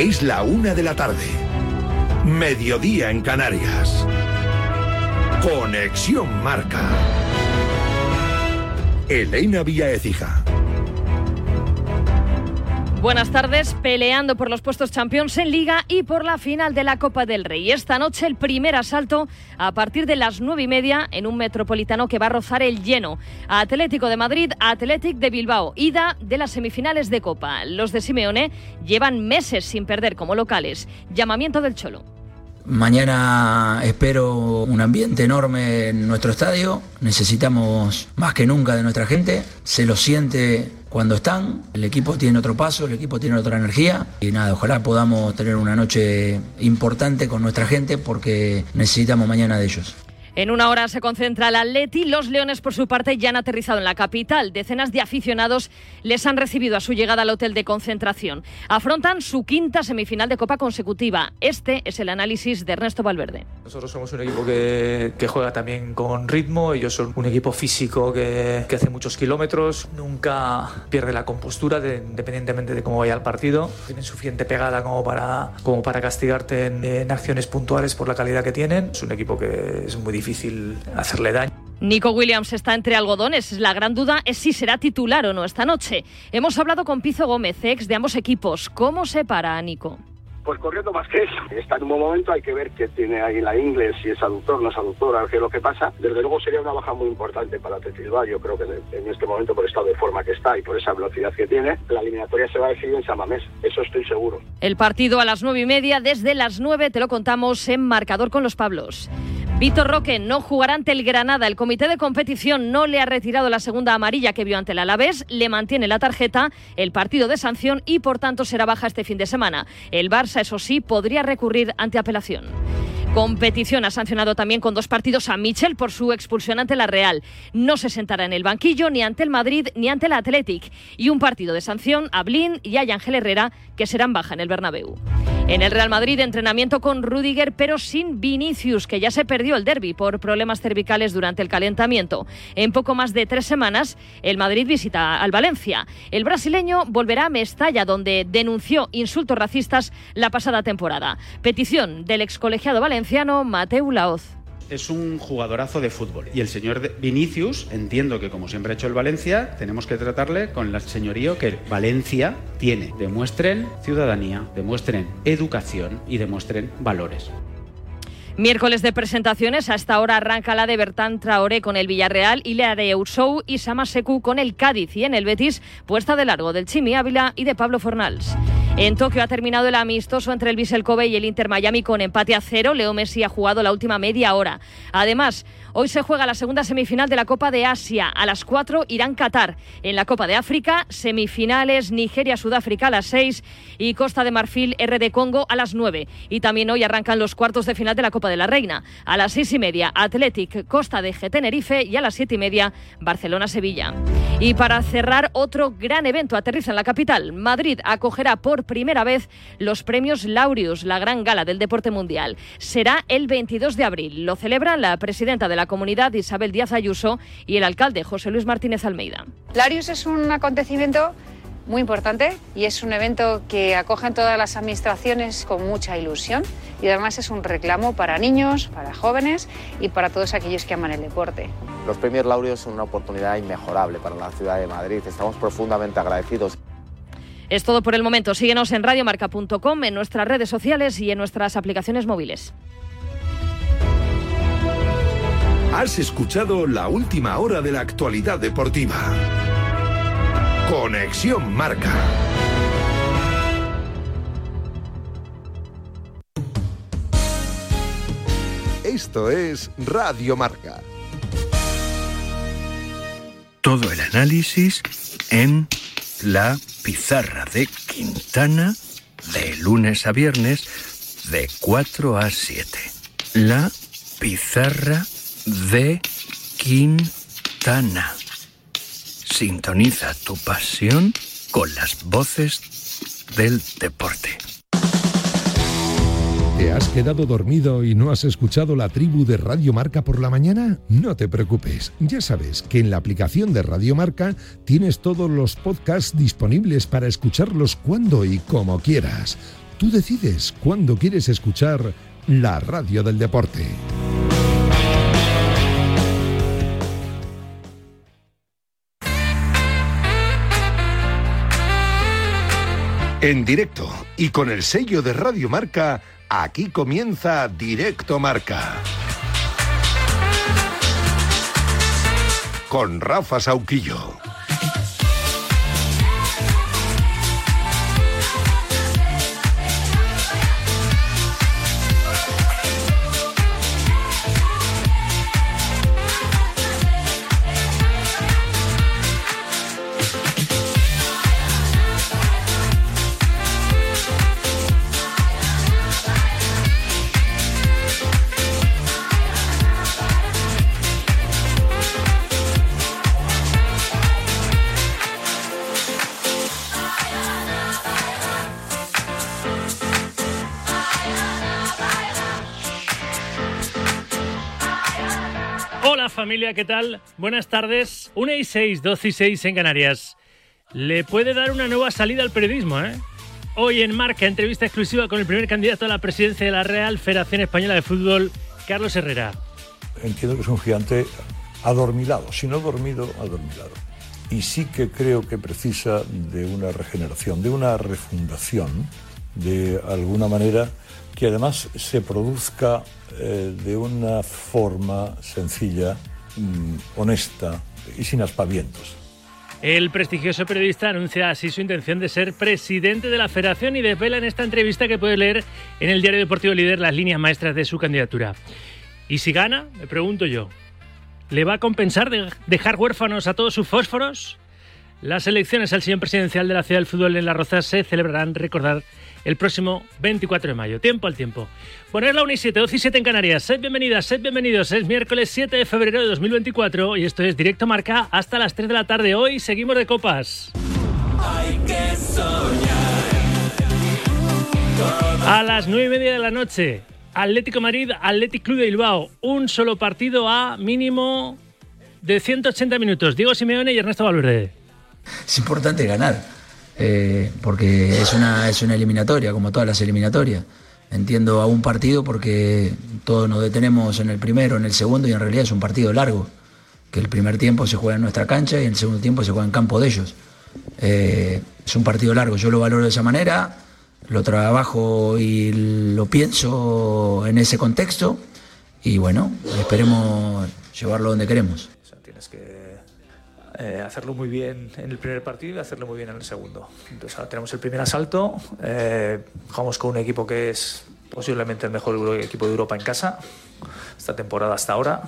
Es la una de la tarde. Mediodía en Canarias. Conexión Marca. Elena Vía Ecija. Buenas tardes, peleando por los puestos Champions en Liga y por la final de la Copa del Rey. Esta noche el primer asalto a partir de las nueve y media en un metropolitano que va a rozar el lleno. Atlético de Madrid, Atlético de Bilbao, ida de las semifinales de Copa. Los de Simeone llevan meses sin perder como locales. Llamamiento del Cholo. Mañana espero un ambiente enorme en nuestro estadio. Necesitamos más que nunca de nuestra gente. Se lo siente cuando están. El equipo tiene otro paso, el equipo tiene otra energía. Y nada, ojalá podamos tener una noche importante con nuestra gente porque necesitamos mañana de ellos. En una hora se concentra el Atleti. Los Leones, por su parte, ya han aterrizado en la capital. Decenas de aficionados les han recibido a su llegada al hotel de concentración. Afrontan su quinta semifinal de Copa consecutiva. Este es el análisis de Ernesto Valverde. Nosotros somos un equipo que, que juega también con ritmo. Ellos son un equipo físico que, que hace muchos kilómetros. Nunca pierde la compostura, de, independientemente de cómo vaya el partido. Tienen suficiente pegada como para, como para castigarte en, en acciones puntuales por la calidad que tienen. Es un equipo que es muy difícil difícil hacerle daño. Nico Williams está entre algodones. La gran duda es si será titular o no esta noche. Hemos hablado con Pizo Gómez, ex de ambos equipos. ¿Cómo se para a Nico? Pues corriendo más que eso. Está en un buen momento, hay que ver qué tiene ahí la inglés, si es aductor, no es aductor, a ver qué es lo que pasa. Desde luego sería una baja muy importante para Tetilba. Yo creo que en este momento, por el estado de forma que está y por esa velocidad que tiene, la eliminatoria se va a decidir en San Mamés. Eso estoy seguro. El partido a las nueve y media, desde las nueve te lo contamos en Marcador con los Pablos. Víctor Roque no jugará ante el Granada. El comité de competición no le ha retirado la segunda amarilla que vio ante el Alavés, le mantiene la tarjeta, el partido de sanción y por tanto será baja este fin de semana. El Barça, eso sí, podría recurrir ante apelación. Competición ha sancionado también con dos partidos a Michel por su expulsión ante la Real. No se sentará en el banquillo ni ante el Madrid ni ante el Athletic. Y un partido de sanción a Blin y a Ángel Herrera que serán baja en el Bernabéu. En el Real Madrid, entrenamiento con Rudiger, pero sin Vinicius, que ya se perdió el derby por problemas cervicales durante el calentamiento. En poco más de tres semanas, el Madrid visita al Valencia. El brasileño volverá a Mestalla, donde denunció insultos racistas la pasada temporada. Petición del excolegiado valenciano Mateu Laoz es un jugadorazo de fútbol. Y el señor Vinicius, entiendo que como siempre ha hecho el Valencia, tenemos que tratarle con el señorío que Valencia tiene. Demuestren ciudadanía, demuestren educación y demuestren valores. Miércoles de presentaciones, hasta ahora arranca la de Bertán Traoré con el Villarreal y la de Oussou y Sama Seku con el Cádiz y en el Betis, puesta de largo del Chimi Ávila y de Pablo Fornals. En Tokio ha terminado el amistoso entre el Vissel Kobe y el Inter Miami con empate a cero. Leo Messi ha jugado la última media hora. Además, Hoy se juega la segunda semifinal de la Copa de Asia. A las 4 Irán-Qatar. En la Copa de África, semifinales Nigeria-Sudáfrica a las 6 y Costa de Marfil RD Congo a las 9. Y también hoy arrancan los cuartos de final de la Copa de la Reina. A las 6 y media Athletic Costa de G Tenerife y a las 7 y media Barcelona-Sevilla. Y para cerrar, otro gran evento aterriza en la capital. Madrid acogerá por primera vez los premios Laureus, la gran gala del deporte mundial. Será el 22 de abril. Lo celebra la presidenta de la comunidad Isabel Díaz Ayuso y el alcalde José Luis Martínez Almeida. Larius es un acontecimiento muy importante y es un evento que acogen todas las administraciones con mucha ilusión y además es un reclamo para niños, para jóvenes y para todos aquellos que aman el deporte. Los premios Laureus son una oportunidad inmejorable para la ciudad de Madrid. Estamos profundamente agradecidos. Es todo por el momento. Síguenos en radiomarca.com, en nuestras redes sociales y en nuestras aplicaciones móviles. Has escuchado la última hora de la actualidad deportiva. Conexión Marca. Esto es Radio Marca. Todo el análisis en la pizarra de Quintana de lunes a viernes de 4 a 7. La pizarra de Quintana. Sintoniza tu pasión con las voces del deporte. ¿Te has quedado dormido y no has escuchado la tribu de Radio Marca por la mañana? No te preocupes, ya sabes que en la aplicación de Radio Marca tienes todos los podcasts disponibles para escucharlos cuando y como quieras Tú decides cuándo quieres escuchar la radio del deporte. En directo y con el sello de Radio Marca, aquí comienza Directo Marca. Con Rafa Sauquillo. ¿Qué tal? Buenas tardes. 1 y 6, 12 y 6 en Canarias. Le puede dar una nueva salida al periodismo, ¿eh? Hoy en Marca, entrevista exclusiva con el primer candidato a la presidencia de la Real Federación Española de Fútbol, Carlos Herrera. Entiendo que es un gigante adormilado, si no dormido, adormilado. Y sí que creo que precisa de una regeneración, de una refundación, de alguna manera que además se produzca eh, de una forma sencilla, honesta y sin aspavientos. El prestigioso periodista anuncia así su intención de ser presidente de la federación y desvela en esta entrevista que puede leer en el diario deportivo líder las líneas maestras de su candidatura. ¿Y si gana? Me pregunto yo. ¿Le va a compensar de dejar huérfanos a todos sus fósforos? Las elecciones al sillón presidencial de la Ciudad del Fútbol en La Roza se celebrarán, recordar, el próximo 24 de mayo. Tiempo al tiempo. Poner la 1 y 7, 12 y 7 en Canarias. Sed bienvenidas, sed bienvenidos. Es miércoles 7 de febrero de 2024 y esto es Directo Marca hasta las 3 de la tarde. Hoy seguimos de copas. Hay que soñar. A las 9 y media de la noche, Atlético Madrid, Atlético Club de Bilbao. Un solo partido a mínimo de 180 minutos. Diego Simeone y Ernesto Valverde. Es importante ganar, eh, porque es una, es una eliminatoria, como todas las eliminatorias. Entiendo a un partido porque todos nos detenemos en el primero, en el segundo, y en realidad es un partido largo, que el primer tiempo se juega en nuestra cancha y el segundo tiempo se juega en campo de ellos. Eh, es un partido largo, yo lo valoro de esa manera, lo trabajo y lo pienso en ese contexto, y bueno, esperemos llevarlo donde queremos. Tienes que eh, hacerlo muy bien en el primer partido y hacerlo muy bien en el segundo. Entonces ahora tenemos el primer asalto, eh, jugamos con un equipo que es posiblemente el mejor equipo de Europa en casa, esta temporada hasta ahora,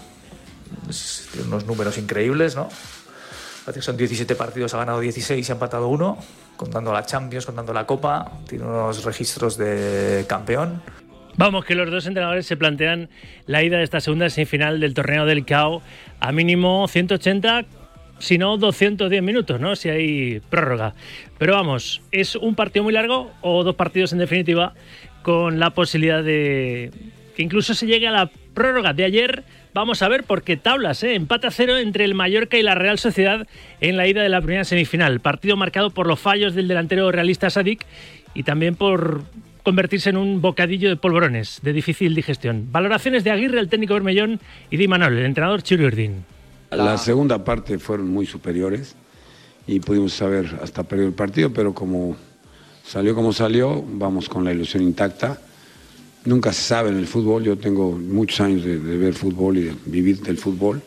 tiene unos números increíbles, ¿no? Parece que son 17 partidos, ha ganado 16 y ha empatado uno, contando la Champions, contando la Copa, tiene unos registros de campeón. Vamos, que los dos entrenadores se plantean la ida de esta segunda semifinal del torneo del CAO a mínimo 180, si no 210 minutos, ¿no? Si hay prórroga. Pero vamos, ¿es un partido muy largo o dos partidos en definitiva con la posibilidad de que incluso se llegue a la prórroga de ayer? Vamos a ver, porque tablas, ¿eh? empate a cero entre el Mallorca y la Real Sociedad en la ida de la primera semifinal. Partido marcado por los fallos del delantero realista Sadik y también por convertirse en un bocadillo de polvorones de difícil digestión. Valoraciones de Aguirre, el técnico Bermellón, y de Imanol, el entrenador Chiro Urdín. La segunda parte fueron muy superiores y pudimos saber hasta perdió el partido, pero como salió como salió, vamos con la ilusión intacta. Nunca se sabe en el fútbol, yo tengo muchos años de, de ver fútbol y de vivir del fútbol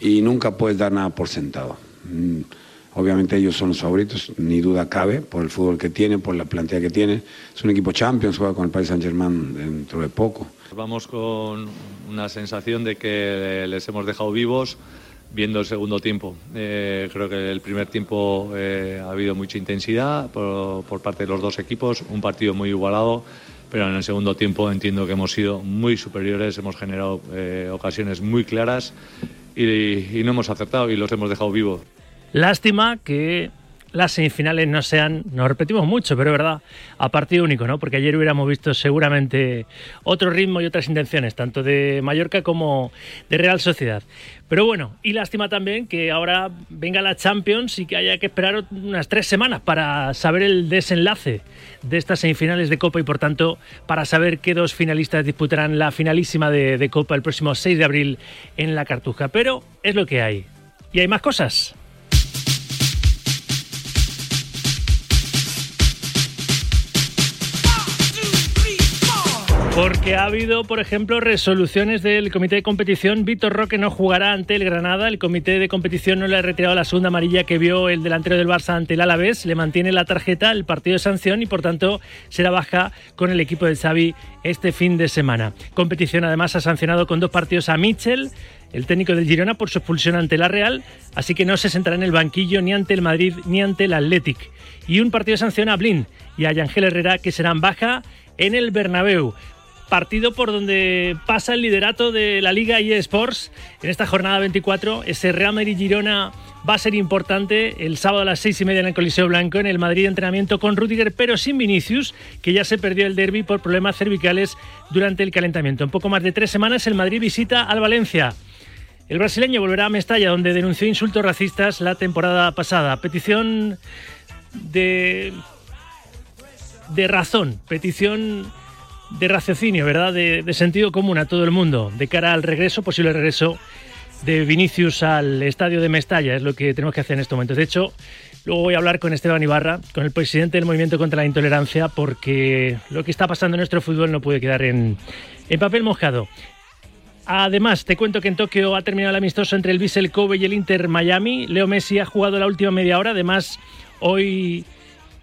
y nunca puedes dar nada por sentado. Mm, Obviamente ellos son los favoritos, ni duda cabe, por el fútbol que tienen, por la plantilla que tienen. Es un equipo Champions, juega con el Paris Saint-Germain dentro de poco. Vamos con una sensación de que les hemos dejado vivos viendo el segundo tiempo. Eh, creo que el primer tiempo eh, ha habido mucha intensidad por, por parte de los dos equipos, un partido muy igualado, pero en el segundo tiempo entiendo que hemos sido muy superiores, hemos generado eh, ocasiones muy claras y, y no hemos acertado y los hemos dejado vivos. Lástima que las semifinales no sean, nos repetimos mucho, pero es verdad, a partido único, ¿no? Porque ayer hubiéramos visto seguramente otro ritmo y otras intenciones, tanto de Mallorca como de Real Sociedad. Pero bueno, y lástima también que ahora venga la Champions y que haya que esperar unas tres semanas para saber el desenlace de estas semifinales de Copa y por tanto para saber qué dos finalistas disputarán la finalísima de, de Copa el próximo 6 de abril en la Cartuja. Pero es lo que hay. Y hay más cosas. Porque ha habido, por ejemplo, resoluciones del comité de competición. Víctor Roque no jugará ante el Granada. El comité de competición no le ha retirado la segunda amarilla que vio el delantero del Barça ante el Alavés. Le mantiene la tarjeta, el partido de sanción y, por tanto, será baja con el equipo de Xavi este fin de semana. Competición, además, ha sancionado con dos partidos a Mitchell, el técnico del Girona, por su expulsión ante la Real. Así que no se sentará en el banquillo ni ante el Madrid ni ante el Athletic. Y un partido de sanción a Blin y a Yangel Herrera, que serán baja en el Bernabéu partido por donde pasa el liderato de la Liga eSports en esta jornada 24. Ese Real Madrid-Girona va a ser importante el sábado a las seis y media en el Coliseo Blanco, en el Madrid entrenamiento con Rudiger, pero sin Vinicius, que ya se perdió el derby por problemas cervicales durante el calentamiento. En poco más de tres semanas el Madrid visita al Valencia. El brasileño volverá a Mestalla, donde denunció insultos racistas la temporada pasada. Petición de, de razón, petición de raciocinio, ¿verdad? De, sentido común a todo el mundo de cara al regreso, posible regreso de Vinicius al estadio de Mestalla. Es lo que tenemos que hacer en este momento. De hecho, luego voy a hablar con Esteban Ibarra, con el presidente del Movimiento contra la Intolerancia, porque lo que está pasando en nuestro fútbol no puede quedar en, en papel mojado. Además, te cuento que en Tokio ha terminado el amistoso entre el Vissel Kobe y el Inter Miami. Leo Messi ha jugado la última media hora. Además, hoy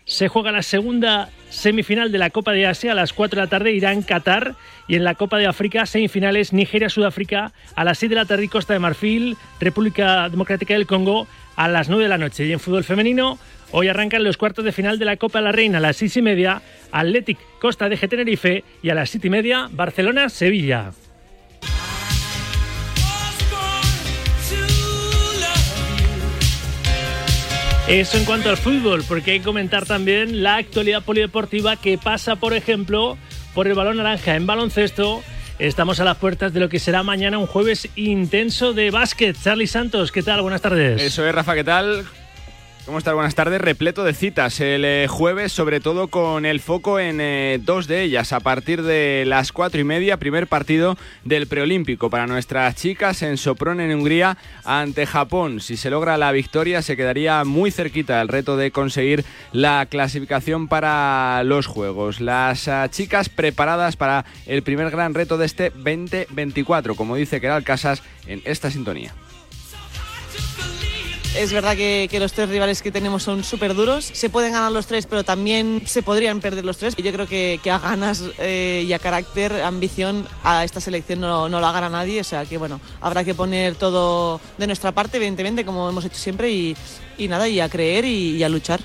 se juega la segunda semifinal de la Copa de Asia a las 4 de la tarde, Irán-Qatar. Y en la Copa de África, semifinales Nigeria-Sudáfrica a las 6 de la tarde, Costa de Marfil, República Democrática del Congo a las 9 de la noche. Y en fútbol femenino, hoy arrancan los cuartos de final de la Copa de la Reina a las 6 y media, Athletic Costa de Tenerife y a las 7 y media, Barcelona-Sevilla. Eso en cuanto al fútbol, porque hay que comentar también la actualidad polideportiva que pasa, por ejemplo, por el balón naranja en baloncesto. Estamos a las puertas de lo que será mañana un jueves intenso de básquet. Charlie Santos, ¿qué tal? Buenas tardes. Eso es, Rafa, ¿qué tal? ¿Cómo estás? Buenas tardes. Repleto de citas el eh, jueves, sobre todo con el foco en eh, dos de ellas. A partir de las cuatro y media, primer partido del preolímpico para nuestras chicas en Sopron, en Hungría, ante Japón. Si se logra la victoria, se quedaría muy cerquita el reto de conseguir la clasificación para los Juegos. Las ah, chicas preparadas para el primer gran reto de este 2024, como dice Keral Casas en esta sintonía. Es verdad que, los tres rivales que tenemos son súper duros. Se pueden ganar los tres, pero también se podrían perder los tres. Yo creo que, a ganas eh, y a carácter, ambición, a esta selección no, la gana nadie. O sea que, bueno, habrá que poner todo de nuestra parte, evidentemente, como hemos hecho siempre, y, nada, y a creer y a luchar.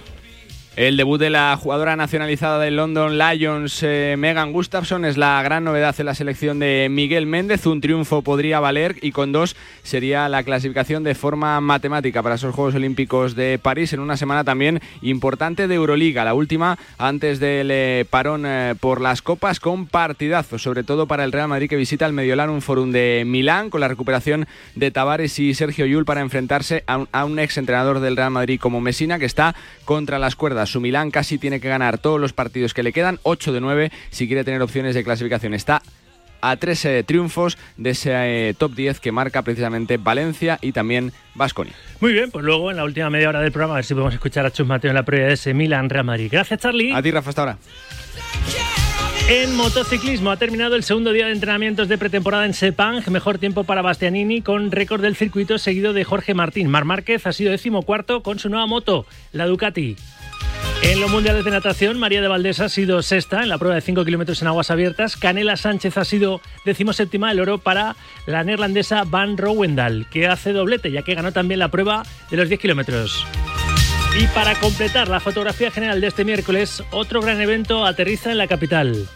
El debut de la jugadora nacionalizada del London Lions, eh, Megan Gustafson, es la gran novedad en la selección de Miguel Méndez. Un triunfo podría valer y con dos sería la clasificación de forma matemática para esos Juegos Olímpicos de París en una semana también importante de Euroliga, la última antes del eh, parón eh, por las copas con partidazo, sobre todo para el Real Madrid que visita el Mediolanum Forum de Milán con la recuperación de Tavares y Sergio Yul para enfrentarse a un, a un ex entrenador del Real Madrid como Mesina que está contra las cuerdas su Milán casi tiene que ganar todos los partidos que le quedan, 8 de 9, si quiere tener opciones de clasificación. Está a tres eh, triunfos de ese eh, top 10 que marca precisamente Valencia y también Vasconia. Muy bien, pues luego en la última media hora del programa a ver si podemos escuchar a Chus Mateo en la prueba de ese Milan Real Madrid. Gracias, Charlie. A ti, Rafa, hasta ahora. En motociclismo ha terminado el segundo día de entrenamientos de pretemporada en Sepang. Mejor tiempo para Bastianini con récord del circuito seguido de Jorge Martín. Mar Márquez ha sido decimocuarto con su nueva moto, la Ducati. En los mundiales de natación, María de Valdés ha sido sexta en la prueba de 5 kilómetros en aguas abiertas. Canela Sánchez ha sido decimoséptima el oro para la neerlandesa Van Rowendal, que hace doblete, ya que ganó también la prueba de los 10 kilómetros. Y para completar la fotografía general de este miércoles, otro gran evento aterriza en la capital.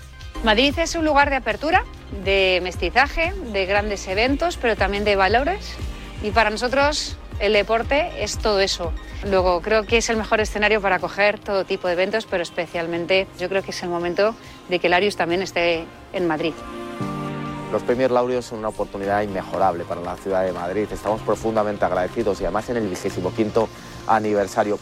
Madrid es un lugar de apertura, de mestizaje, de grandes eventos, pero también de valores. Y para nosotros El deporte es todo eso. Luego creo que es el mejor escenario para acoger todo tipo de eventos, pero especialmente yo creo que es el momento de que el Arius también esté en Madrid. Los premios Laureos son una oportunidad inmejorable para la ciudad de Madrid. Estamos profundamente agradecidos y además en el 25 aniversario.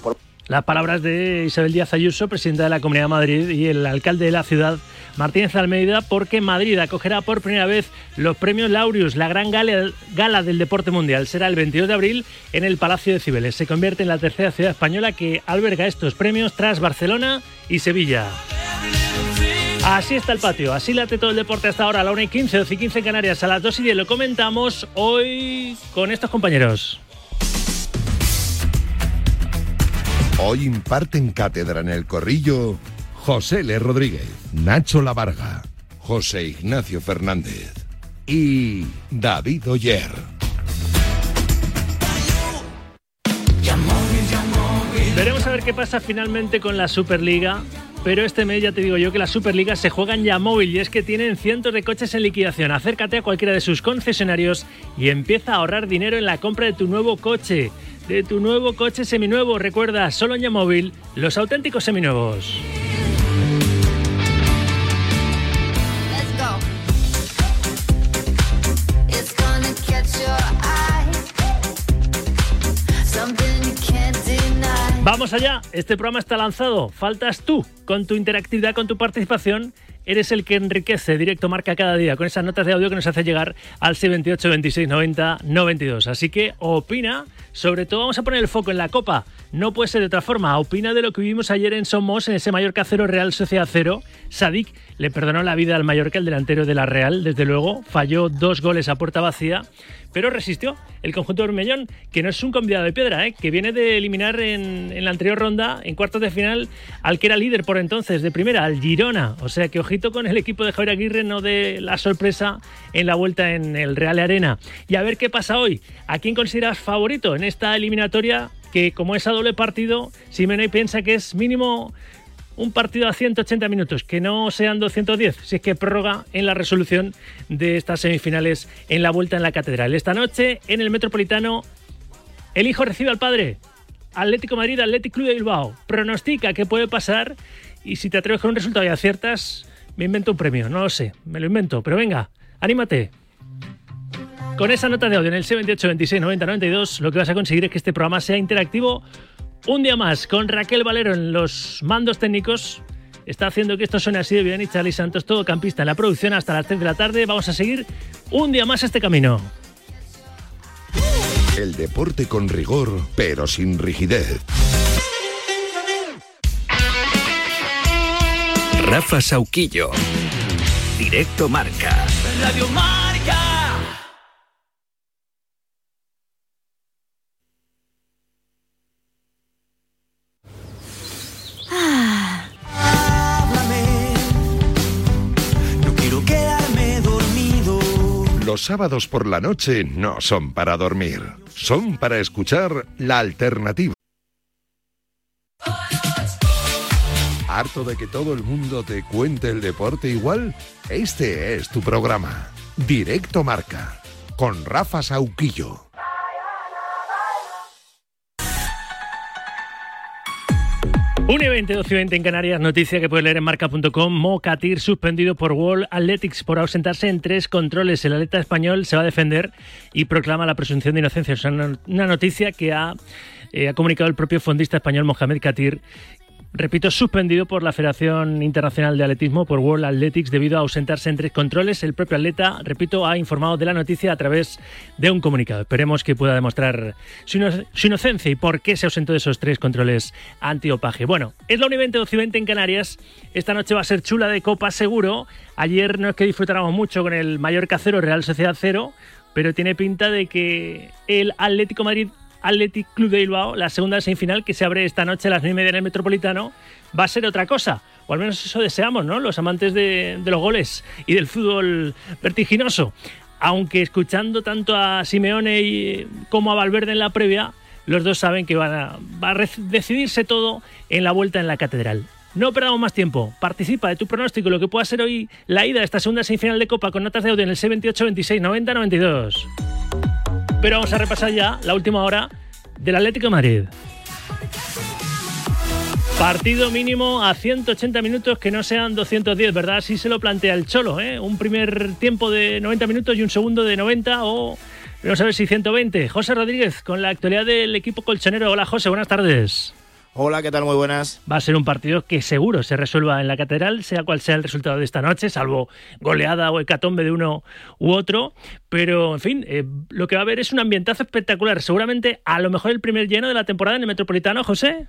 Las palabras de Isabel Díaz Ayuso, presidenta de la Comunidad de Madrid, y el alcalde de la ciudad, Martínez Almeida, porque Madrid acogerá por primera vez los premios Laureus, la gran gala, del deporte mundial. Será el 22 de abril en el Palacio de Cibeles. Se convierte en la tercera ciudad española que alberga estos premios tras Barcelona y Sevilla. Así está el patio, así late todo el deporte hasta ahora, a la 1 y 15, 12 y 15 en Canarias, a las 2 y 10 lo comentamos hoy con estos compañeros. Hoy imparten cátedra en el corrillo José L. Rodríguez, Nacho Lavarga, José Ignacio Fernández y David Oyer. Veremos a ver qué pasa finalmente con la Superliga. Pero este mes ya te digo yo que la Superliga se juega en Yamóvil y es que tienen cientos de coches en liquidación. Acércate a cualquiera de sus concesionarios y empieza a ahorrar dinero en la compra de tu nuevo coche de tu nuevo coche seminuevo. Recuerda, solo en Yamóvil, los auténticos seminuevos. Vamos allá, este programa está lanzado. Faltas tú con tu interactividad, con tu participación eres el que enriquece Directo Marca cada día con esas notas de audio que nos hace llegar al 78 26 90 92. Así que opina, sobre todo vamos a poner el foco en la Copa. No puede ser de otra forma. Opina de lo que vivimos ayer en Somos, en ese Mallorca 0 Real Sociedad 0. Sadik le perdonó la vida al Mallorca, el delantero de la Real, desde luego. Falló dos goles a puerta vacía pero resistió el conjunto Bermellón, que no es un convidado de piedra, ¿eh? que viene de eliminar en, la anterior ronda, en cuartos de final, al que era líder por entonces de primera, al Girona. O sea que ojito con el equipo de Javier Aguirre, no de la sorpresa en la vuelta en el Real Arena. Y a ver qué pasa hoy. ¿A quién consideras favorito en esta eliminatoria? Que como es a doble partido, Simeone piensa que es mínimo un partido a 180 minutos, que no sean 210, si es que prórroga en la resolución de estas semifinales en la vuelta en la catedral. Esta noche en el Metropolitano, el hijo recibe al padre. Atlético Madrid, Atlético Club de Bilbao. Pronostica qué puede pasar y si te atreves con un resultado y aciertas, me invento un premio. No lo sé, me lo invento, pero venga, anímate. Con esa nota de audio en el 78 26 90 92, lo que vas a conseguir es que este programa sea interactivo un día más con Raquel Valero en los mandos técnicos. Está haciendo que esto suene así de bien y Charlie Santos, todo campista en la producción hasta las 3 de la tarde. Vamos a seguir un día más este camino. El deporte con rigor, pero sin rigidez. Rafa Sauquillo. Directo Marca. Radio Marca. Los sábados por la noche no son para dormir, son para escuchar la alternativa. ¿Harto de que todo el mundo te cuente el deporte igual? Este es tu programa, Directo Marca, con Rafa Sauquillo. 1 y 20, 12 y 20 en Canarias, noticia que puedes leer en marca.com. Mocatir suspendido por World Athletics por ausentarse en tres controles. El atleta español se va a defender y proclama la presunción de inocencia. Es una noticia que ha, eh, ha comunicado el propio fondista español Mohamed Katir, repito, suspendido por la Federación Internacional de Atletismo, por World Athletics, debido a ausentarse en tres controles. El propio atleta, repito, ha informado de la noticia a través de un comunicado. Esperemos que pueda demostrar su, inocencia y por qué se ausentó de esos tres controles antiopaje. Bueno, es la 1 20, 12 20 en Canarias. Esta noche va a ser chula de copa, seguro. Ayer no es que disfrutáramos mucho con el Mallorca 0, Real Sociedad 0, pero tiene pinta de que el Atlético Madrid Athletic Club de Bilbao, la segunda semifinal que se abre esta noche a las 9 y media en el Metropolitano, va a ser otra cosa. O al menos eso deseamos, ¿no? Los amantes de, los goles y del fútbol vertiginoso. Aunque escuchando tanto a Simeone como a Valverde en la previa, los dos saben que va a decidirse todo en la vuelta en la catedral. No perdamos más tiempo. Participa de tu pronóstico, lo que pueda ser hoy la ida a esta segunda semifinal de Copa con notas de audio en el C28 26 90 92. Pero vamos a repasar ya la última hora del Atlético Madrid. Partido mínimo a 180 minutos que no sean 210, ¿verdad? Así se lo plantea el Cholo, ¿eh? Un primer tiempo de 90 minutos y un segundo de 90 o no sabes si 120. José Rodríguez con la actualidad del equipo colchonero. Hola José, buenas tardes. Hola, ¿qué tal? Muy buenas. Va a ser un partido que seguro se resuelva en la catedral, sea cual sea el resultado de esta noche, salvo goleada o hecatombe de uno u otro. Pero, en fin, eh, lo que va a haber es un ambientazo espectacular. Seguramente, a lo mejor, el primer lleno de la temporada en el Metropolitano, José.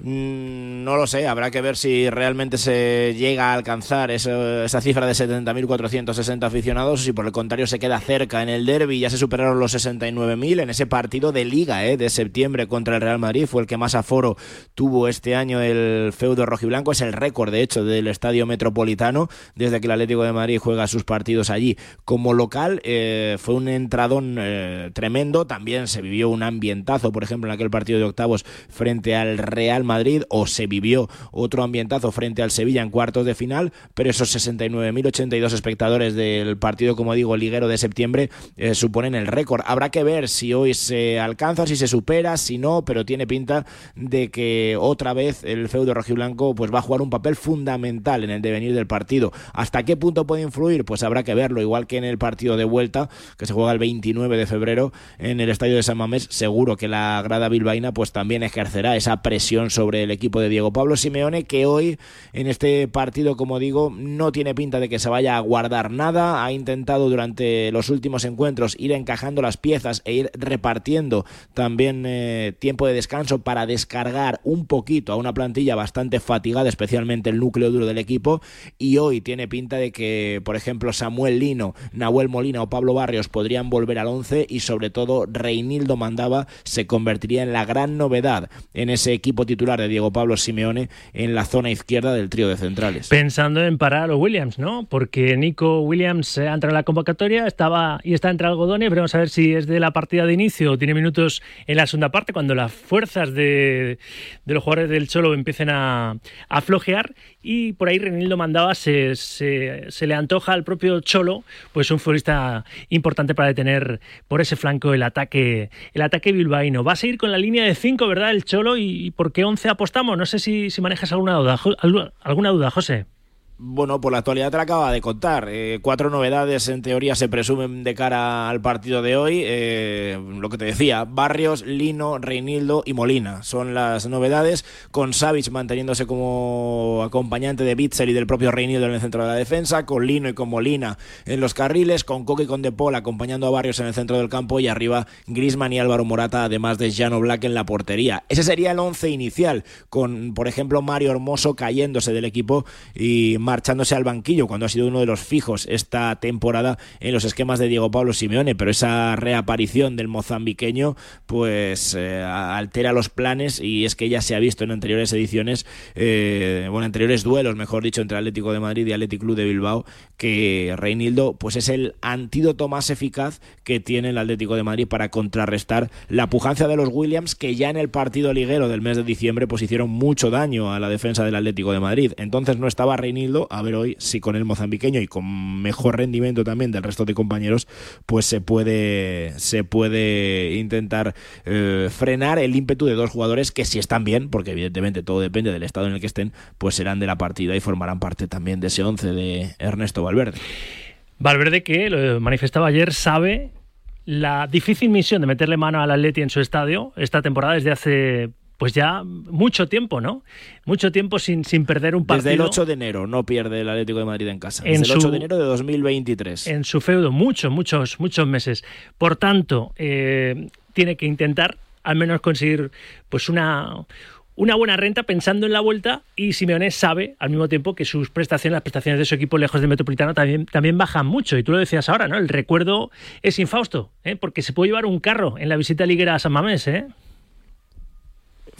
Mm, no lo sé, habrá que ver si realmente se llega a alcanzar esa cifra de 70.460 aficionados si por el contrario se queda cerca. En el derby ya se superaron los 69.000 en ese partido de liga eh, de septiembre contra el Real Madrid. Fue el que más aforo tuvo este año el feudo rojiblanco. Es el récord, de hecho, del estadio metropolitano desde que el Atlético de Madrid juega sus partidos allí como local. Eh, fue un entradón eh, tremendo. También se vivió un ambientazo, por ejemplo, en aquel partido de octavos frente al Real Madrid o se vivió otro ambientazo frente al Sevilla en cuartos de final, pero esos 69.082 espectadores del partido, como digo, liguero de septiembre, eh, suponen el récord. Habrá que ver si hoy se alcanza, si se supera, si no, pero tiene pinta de que otra vez el feudo rojiblanco pues va a jugar un papel fundamental en el devenir del partido. ¿Hasta qué punto puede influir? Pues habrá que verlo, igual que en el partido de vuelta, que se juega el 29 de febrero en el estadio de San Mamés, seguro que la grada bilbaína pues también ejercerá esa presión sobre el equipo de Diego Pablo Simeone, que hoy en este partido, como digo, no tiene pinta de que se vaya a guardar nada. Ha intentado durante los últimos encuentros ir encajando las piezas e ir repartiendo también eh, tiempo de descanso para descargar un poquito a una plantilla bastante fatigada, especialmente el núcleo duro del equipo. Y hoy tiene pinta de que, por ejemplo, Samuel Lino, Nahuel Molina o Pablo Barrios podrían volver al 11 y sobre todo Reinildo Mandaba se convertiría en la gran novedad en ese equipo titular de Diego Pablo Simeone en la zona izquierda del trío de centrales. Pensando en parar a los Williams, ¿no? Porque Nico Williams ha entrado en la convocatoria, estaba y está entre algodones, veremos a ver si es de la partida de inicio o tiene minutos en la segunda parte, cuando las fuerzas de, los jugadores del Cholo empiecen a, a flojear y por ahí Renildo Mandaba se, se, le antoja al propio Cholo, pues un futbolista importante para detener por ese flanco el ataque, el ataque bilbaíno. Va a seguir con la línea de 5, ¿verdad? El Cholo y, ¿por qué 11 apostamos? No sé si, si manejas alguna duda, alguna duda, José. Bueno, por la actualidad te la acaba de contar. Eh, cuatro novedades en teoría se presumen de cara al partido de hoy. Eh, lo que te decía, Barrios, Lino, Reinildo y Molina son las novedades, con Savic manteniéndose como acompañante de Bitzel y del propio Reinildo en el centro de la defensa, con Lino y con Molina en los carriles, con Coque y con De Paul acompañando a Barrios en el centro del campo y arriba Grisman y Álvaro Morata, además de Jano Black en la portería. Ese sería el once inicial, con por ejemplo Mario Hermoso cayéndose del equipo y marchándose al banquillo cuando ha sido uno de los fijos esta temporada en los esquemas de Diego Pablo Simeone, pero esa reaparición del mozambiqueño pues eh, altera los planes y es que ya se ha visto en anteriores ediciones, eh, bueno, anteriores duelos, mejor dicho, entre Atlético de Madrid y Atlético Club de Bilbao, que Reinildo pues es el antídoto más eficaz que tiene el Atlético de Madrid para contrarrestar la pujancia de los Williams que ya en el partido liguero del mes de diciembre pues hicieron mucho daño a la defensa del Atlético de Madrid. Entonces no estaba Reinildo a ver hoy si con el mozambiqueño y con mejor rendimiento también del resto de compañeros, pues se puede, se puede intentar eh, frenar el ímpetu de dos jugadores que si están bien, porque evidentemente todo depende del estado en el que estén, pues serán de la partida y formarán parte también de ese once de Ernesto Valverde. Valverde que lo manifestaba ayer sabe la difícil misión de meterle mano al Atleti en su estadio esta temporada desde hace pues ya mucho tiempo, ¿no? Mucho tiempo sin, sin perder un partido. Desde el 8 de enero no pierde el Atlético de Madrid en casa. Desde el 8 de enero de 2023. En su feudo, muchos, muchos, muchos meses. Por tanto, eh, tiene que intentar al menos conseguir pues una, una buena renta pensando en la vuelta y Simeone sabe al mismo tiempo que sus prestaciones, las prestaciones de su equipo lejos del Metropolitano también, también bajan mucho. Y tú lo decías ahora, ¿no? El recuerdo es infausto, ¿eh? porque se puede llevar un carro en la visita liguera a San Mamés, ¿eh?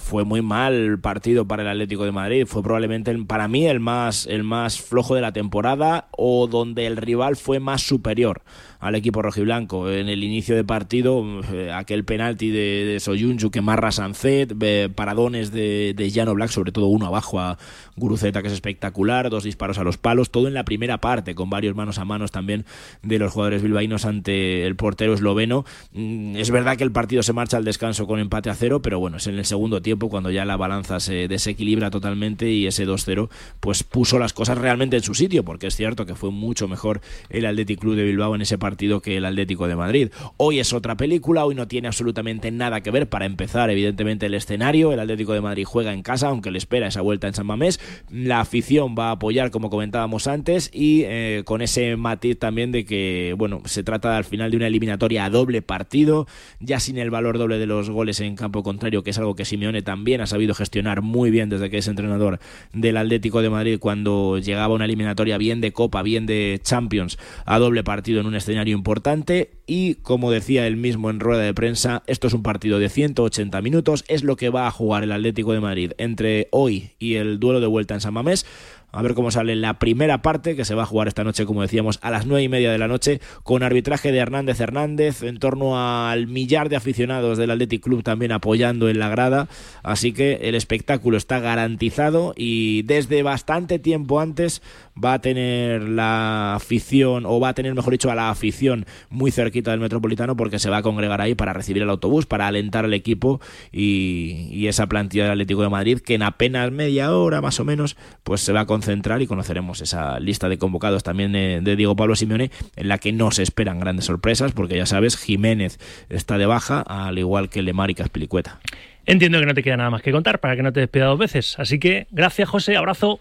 Fue muy mal partido para el Atlético de Madrid. Fue probablemente para mí el más, el más flojo de la temporada o donde el rival fue más superior al equipo rojiblanco. En el inicio de partido, eh, aquel penalti de, de Soyuncu que marra Sancet, paradones de, de Llano Black, sobre todo uno abajo a Guruceta, que es espectacular, dos disparos a los palos, todo en la primera parte, con varios manos a manos también de los jugadores bilbaínos ante el portero esloveno. Mm, Es verdad que el partido se marcha al descanso con empate a cero, pero bueno, es en el segundo tiempo cuando ya la balanza se desequilibra totalmente y ese 2-0 pues puso las cosas realmente en su sitio, porque es cierto que fue mucho mejor el Athletic Club de Bilbao en ese partido que el Atlético de Madrid. Hoy es otra película, hoy no tiene absolutamente nada que ver para empezar, evidentemente, el escenario. El Atlético de Madrid juega en casa, aunque le espera esa vuelta en San Mamés. La afición va a apoyar, como comentábamos antes, y eh, con ese matiz también de que, bueno, se trata al final de una eliminatoria a doble partido, ya sin el valor doble de los goles en campo contrario, que es algo que Simeone también ha sabido gestionar muy bien desde que es entrenador del Atlético de Madrid cuando llegaba una eliminatoria bien de Copa, bien de Champions, a doble partido en un escenario importante. Y como decía él mismo en rueda de prensa, esto es un partido de 180 minutos, es lo que va a jugar el Atlético de Madrid entre hoy y el duelo de vuelta en San Mamés. A ver cómo sale la primera parte, que se va a jugar esta noche, como decíamos, a las nueve y media de la noche, con arbitraje de Hernández Hernández, en torno al millar de aficionados del Athletic Club también apoyando en la grada. Así que el espectáculo está garantizado y desde bastante tiempo antes va a tener la afición, o va a tener, mejor dicho, a la afición muy cerquita del Metropolitano, porque se va a congregar ahí para recibir el autobús, para alentar al equipo y, y esa plantilla del Atlético de Madrid, que en apenas media hora más o menos, pues se va a concentrar y conoceremos esa lista de convocados también de, de Diego Pablo Simeone, en la que no se esperan grandes sorpresas, porque ya sabes, Jiménez está de baja, al igual que Lemar y Caspilicueta. Entiendo que no te queda nada más que contar para que no te despida dos veces. Así que gracias, José. Abrazo.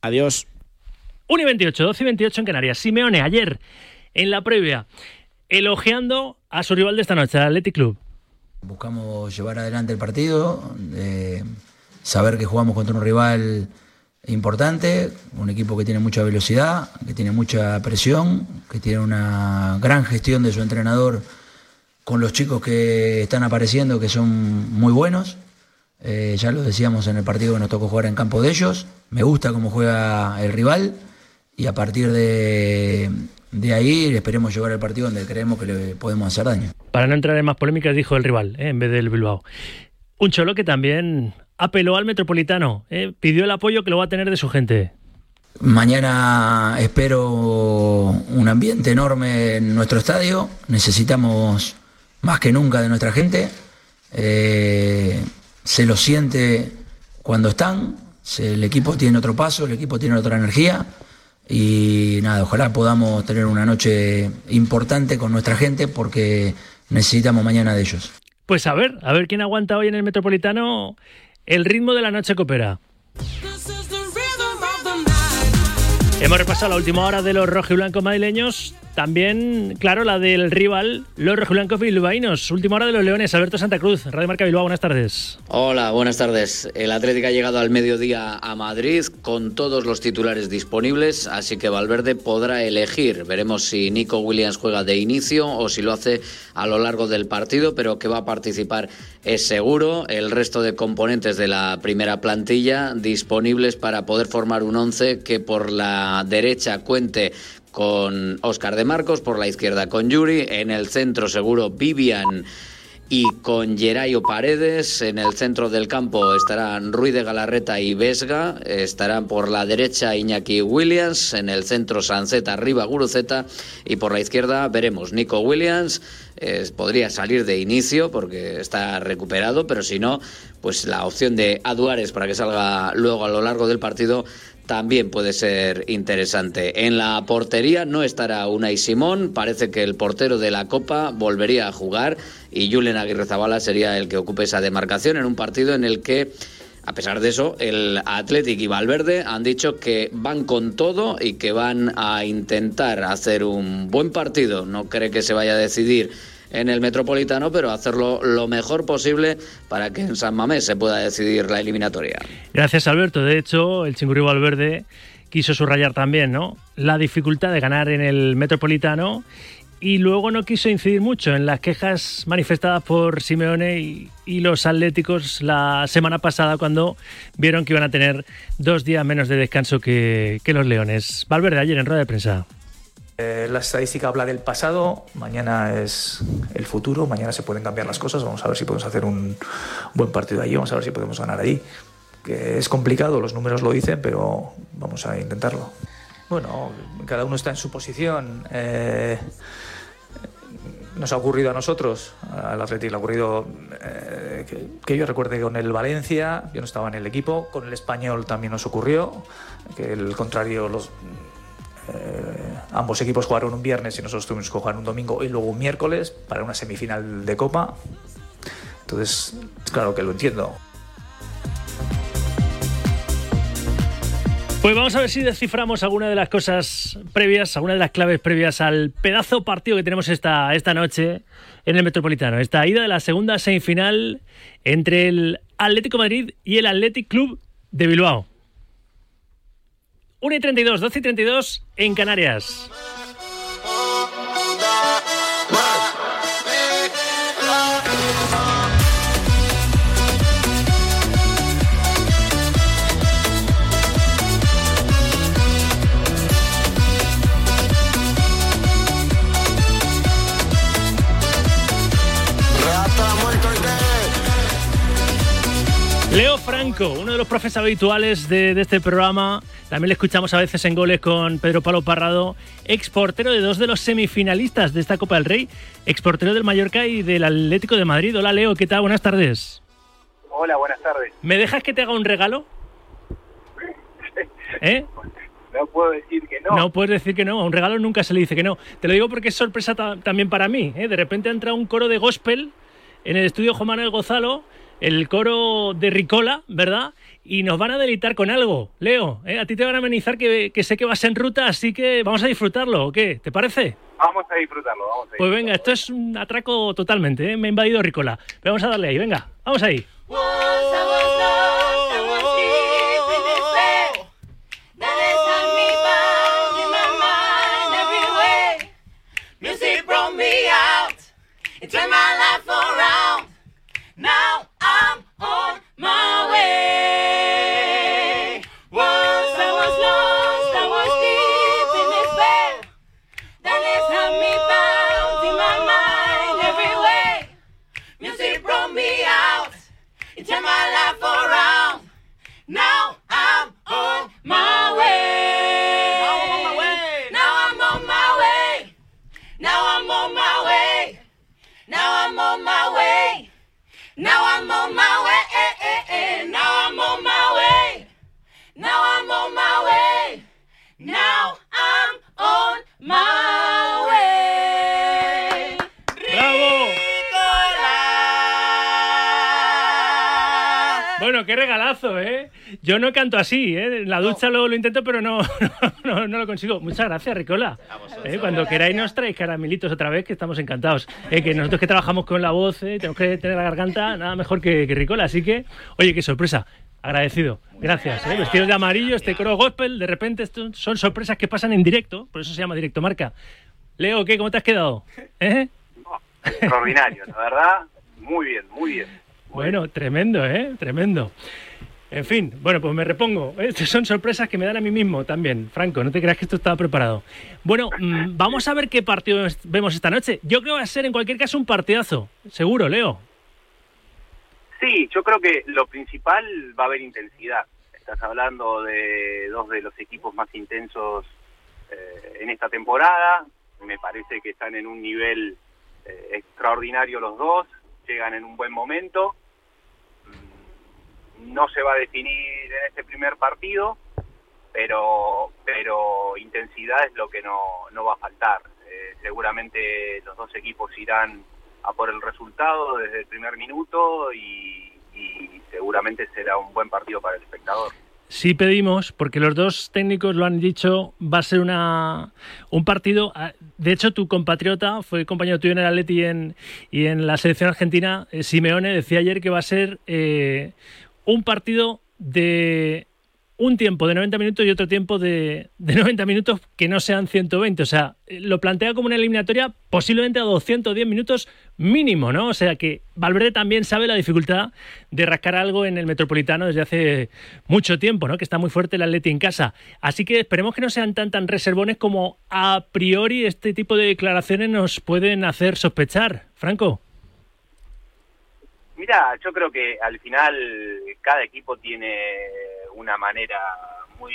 Adiós. 1 y 28, 12 y 28 en Canarias. Simeone, ayer, en la previa, elogiando a su rival de esta noche, al Athletic Club. Buscamos llevar adelante el partido, eh, saber que jugamos contra un rival importante, un equipo que tiene mucha velocidad, que tiene mucha presión, que tiene una gran gestión de su entrenador con los chicos que están apareciendo, que son muy buenos. Eh, ya lo decíamos en el partido que nos tocó jugar en campo de ellos. Me gusta cómo juega el rival y a partir de, de ahí esperemos llevar el partido donde creemos que le podemos hacer daño. Para no entrar en más polémicas, dijo el rival, eh, en vez del Bilbao. Un Cholo que también apeló al Metropolitano, eh, pidió el apoyo que lo va a tener de su gente. Mañana espero un ambiente enorme en nuestro estadio. Necesitamos más que nunca de nuestra gente. Eh, se lo siente cuando están. Se- el equipo tiene otro paso, el equipo tiene otra energía. Y nada, ojalá podamos tener una noche importante con nuestra gente porque necesitamos mañana de ellos. Pues a ver, a ver quién aguanta hoy en el Metropolitano el ritmo de la noche coopera. Hemos repasado la última hora de los rojiblancos madrileños. También, claro, la del rival, los rojiblancos bilbaínos. Última hora de los leones. Alberto Santa Cruz, Radio Marca Bilbao. Buenas tardes. Hola, buenas tardes. El Atlético ha llegado al mediodía a Madrid con todos los titulares disponibles, así que Valverde podrá elegir. Veremos si Nico Williams juega de inicio o si lo hace a lo largo del partido, pero que va a participar es seguro. El resto de componentes de la primera plantilla disponibles para poder formar un once que por la derecha cuente con Óscar de Marcos, por la izquierda con Yuri, en el centro seguro Vivian y con Gerayo Paredes. En el centro del campo estarán Ruiz de Galarreta y Vesga. Estarán por la derecha Iñaki Williams. En el centro Sanceta, arriba Guruceta. Y por la izquierda veremos Nico Williams. podría salir de inicio porque está recuperado, pero si no, pues la opción de Aduares para que salga luego a lo largo del partido también puede ser interesante. En la portería no estará Unai Simón, parece que el portero de la Copa volvería a jugar y Julen Aguirre Zabala sería el que ocupe esa demarcación en un partido en el que a pesar de eso, el Athletic y Valverde han dicho que van con todo y que van a intentar hacer un buen partido. No cree que se vaya a decidir en el Metropolitano, pero hacerlo lo mejor posible para que en San Mamés se pueda decidir la eliminatoria. Gracias, Alberto. De hecho, el Chingurri Valverde quiso subrayar también, ¿no? La dificultad de ganar en el Metropolitano y luego no quiso incidir mucho en las quejas manifestadas por Simeone y, y los atléticos la semana pasada cuando vieron que iban a tener dos días menos de descanso que, que los leones. Valverde ayer en rueda de prensa. Eh, la estadística habla del pasado, mañana es el futuro, mañana se pueden cambiar las cosas, vamos a ver si podemos hacer un buen partido allí, vamos a ver si podemos ganar allí. Que es complicado, los números lo dicen, pero vamos a intentarlo. Bueno, cada uno está en su posición. Eh, nos ha ocurrido a nosotros, al Atlético ha ocurrido eh, que, que, yo recuerde con el Valencia, yo no estaba en el equipo, con el Español también nos ocurrió, que el contrario, los, eh, ambos equipos jugaron un viernes y nosotros tuvimos que jugar un domingo y luego un miércoles para una semifinal de Copa. Entonces, claro que lo entiendo. Pues vamos a ver si desciframos alguna de las cosas previas, alguna de las claves previas al pedazo partido que tenemos esta, esta noche en el Metropolitano. Esta ida de la segunda semifinal entre el Atlético Madrid y el Athletic Club de Bilbao. 1 y 32, 12 y 32 en Canarias. Leo Franco, uno de los profes habituales de, de, este programa, también le escuchamos a veces en goles con Pedro Palo Parrado, exportero de dos de los semifinalistas de esta Copa del Rey, exportero del Mallorca y del Atlético de Madrid. Hola Leo, ¿qué tal? Buenas tardes. Hola, buenas tardes. ¿Me dejas que te haga un regalo? ¿Eh? No puedo decir que no. No puedes decir que no, a un regalo nunca se le dice que no. Te lo digo porque es sorpresa también para mí. ¿eh? De repente ha entrado un coro de gospel en el estudio Juan Manuel Gozalo el coro de Ricola, ¿verdad? Y nos van a deleitar con algo. Leo, ¿eh? a ti te van a amenizar que, que, sé que vas en ruta, así que vamos a disfrutarlo, ¿o qué? ¿Te parece? Vamos a disfrutarlo, vamos a disfrutarlo. Pues venga, esto es un atraco totalmente, ¿eh? me ha invadido Ricola. Pero vamos a darle ahí, venga, vamos ahí. Turn my Yo no canto así, ¿eh? En la ducha luego lo intento, pero no, no, no lo consigo. Muchas gracias, Ricola. ¿Eh? Cuando queráis nos traéis caramelitos otra vez, que estamos encantados. ¿Eh? Que nosotros que trabajamos con la voz, ¿eh? tenemos que tener la garganta, nada mejor que, que Ricola. Así que, oye, qué sorpresa. Agradecido. Gracias. ¿eh? Vestidos de amarillo, este coro gospel, de repente esto son sorpresas que pasan en directo, por eso se llama Directo Marca. Leo, ¿qué? ¿Cómo te has quedado? ¿Eh? Extraordinario, la verdad. Muy bien, muy bien. Bueno, tremendo, ¿eh? Tremendo. En fin, bueno, pues me repongo. Estas son sorpresas que me dan a mí mismo también, Franco. No te creas que esto estaba preparado. Bueno, mmm, vamos a ver qué partido vemos esta noche. Yo creo que va a ser en cualquier caso un partidazo. Seguro, Leo. Sí, yo creo que lo principal va a haber intensidad. Estás hablando de dos de los equipos más intensos eh, en esta temporada. Me parece que están en un nivel eh, extraordinario los dos. Llegan en un buen momento no se va a definir en este primer partido, pero, pero intensidad es lo que no, no va a faltar. Eh, seguramente los dos equipos irán a por el resultado desde el primer minuto y, y seguramente será un buen partido para el espectador. Sí pedimos, porque los dos técnicos lo han dicho, va a ser una, un partido. De hecho, tu compatriota fue compañero tuyo en el Atleti y en, y en la selección argentina, Simeone, decía ayer que va a ser eh, un partido de un tiempo de 90 minutos y otro tiempo de, de 90 minutos que no sean 120. O sea, eh, lo plantea como una eliminatoria posiblemente a 210 minutos mínimo, ¿no? O sea que Valverde también sabe la dificultad de rascar algo en el Metropolitano desde hace mucho tiempo, ¿no? Que está muy fuerte el Atleti en casa. Así que esperemos que no sean tan tan reservones como a priori este tipo de declaraciones nos pueden hacer sospechar. Franco. Mira, yo creo que al final cada equipo tiene una manera muy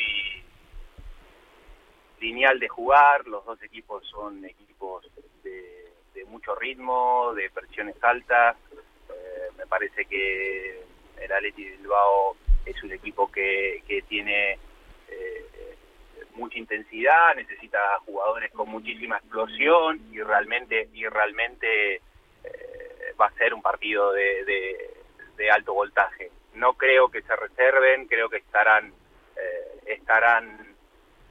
lineal de jugar, los dos equipos son equipos de, de mucho ritmo, de presiones altas, Eh, me parece que el Atleti Bilbao es un equipo que, tiene eh, mucha intensidad, necesita jugadores con muchísima explosión y realmente y realmente eh, va a ser un partido de, de- alto voltaje. No creo que se reserven, creo que estarán eh, estarán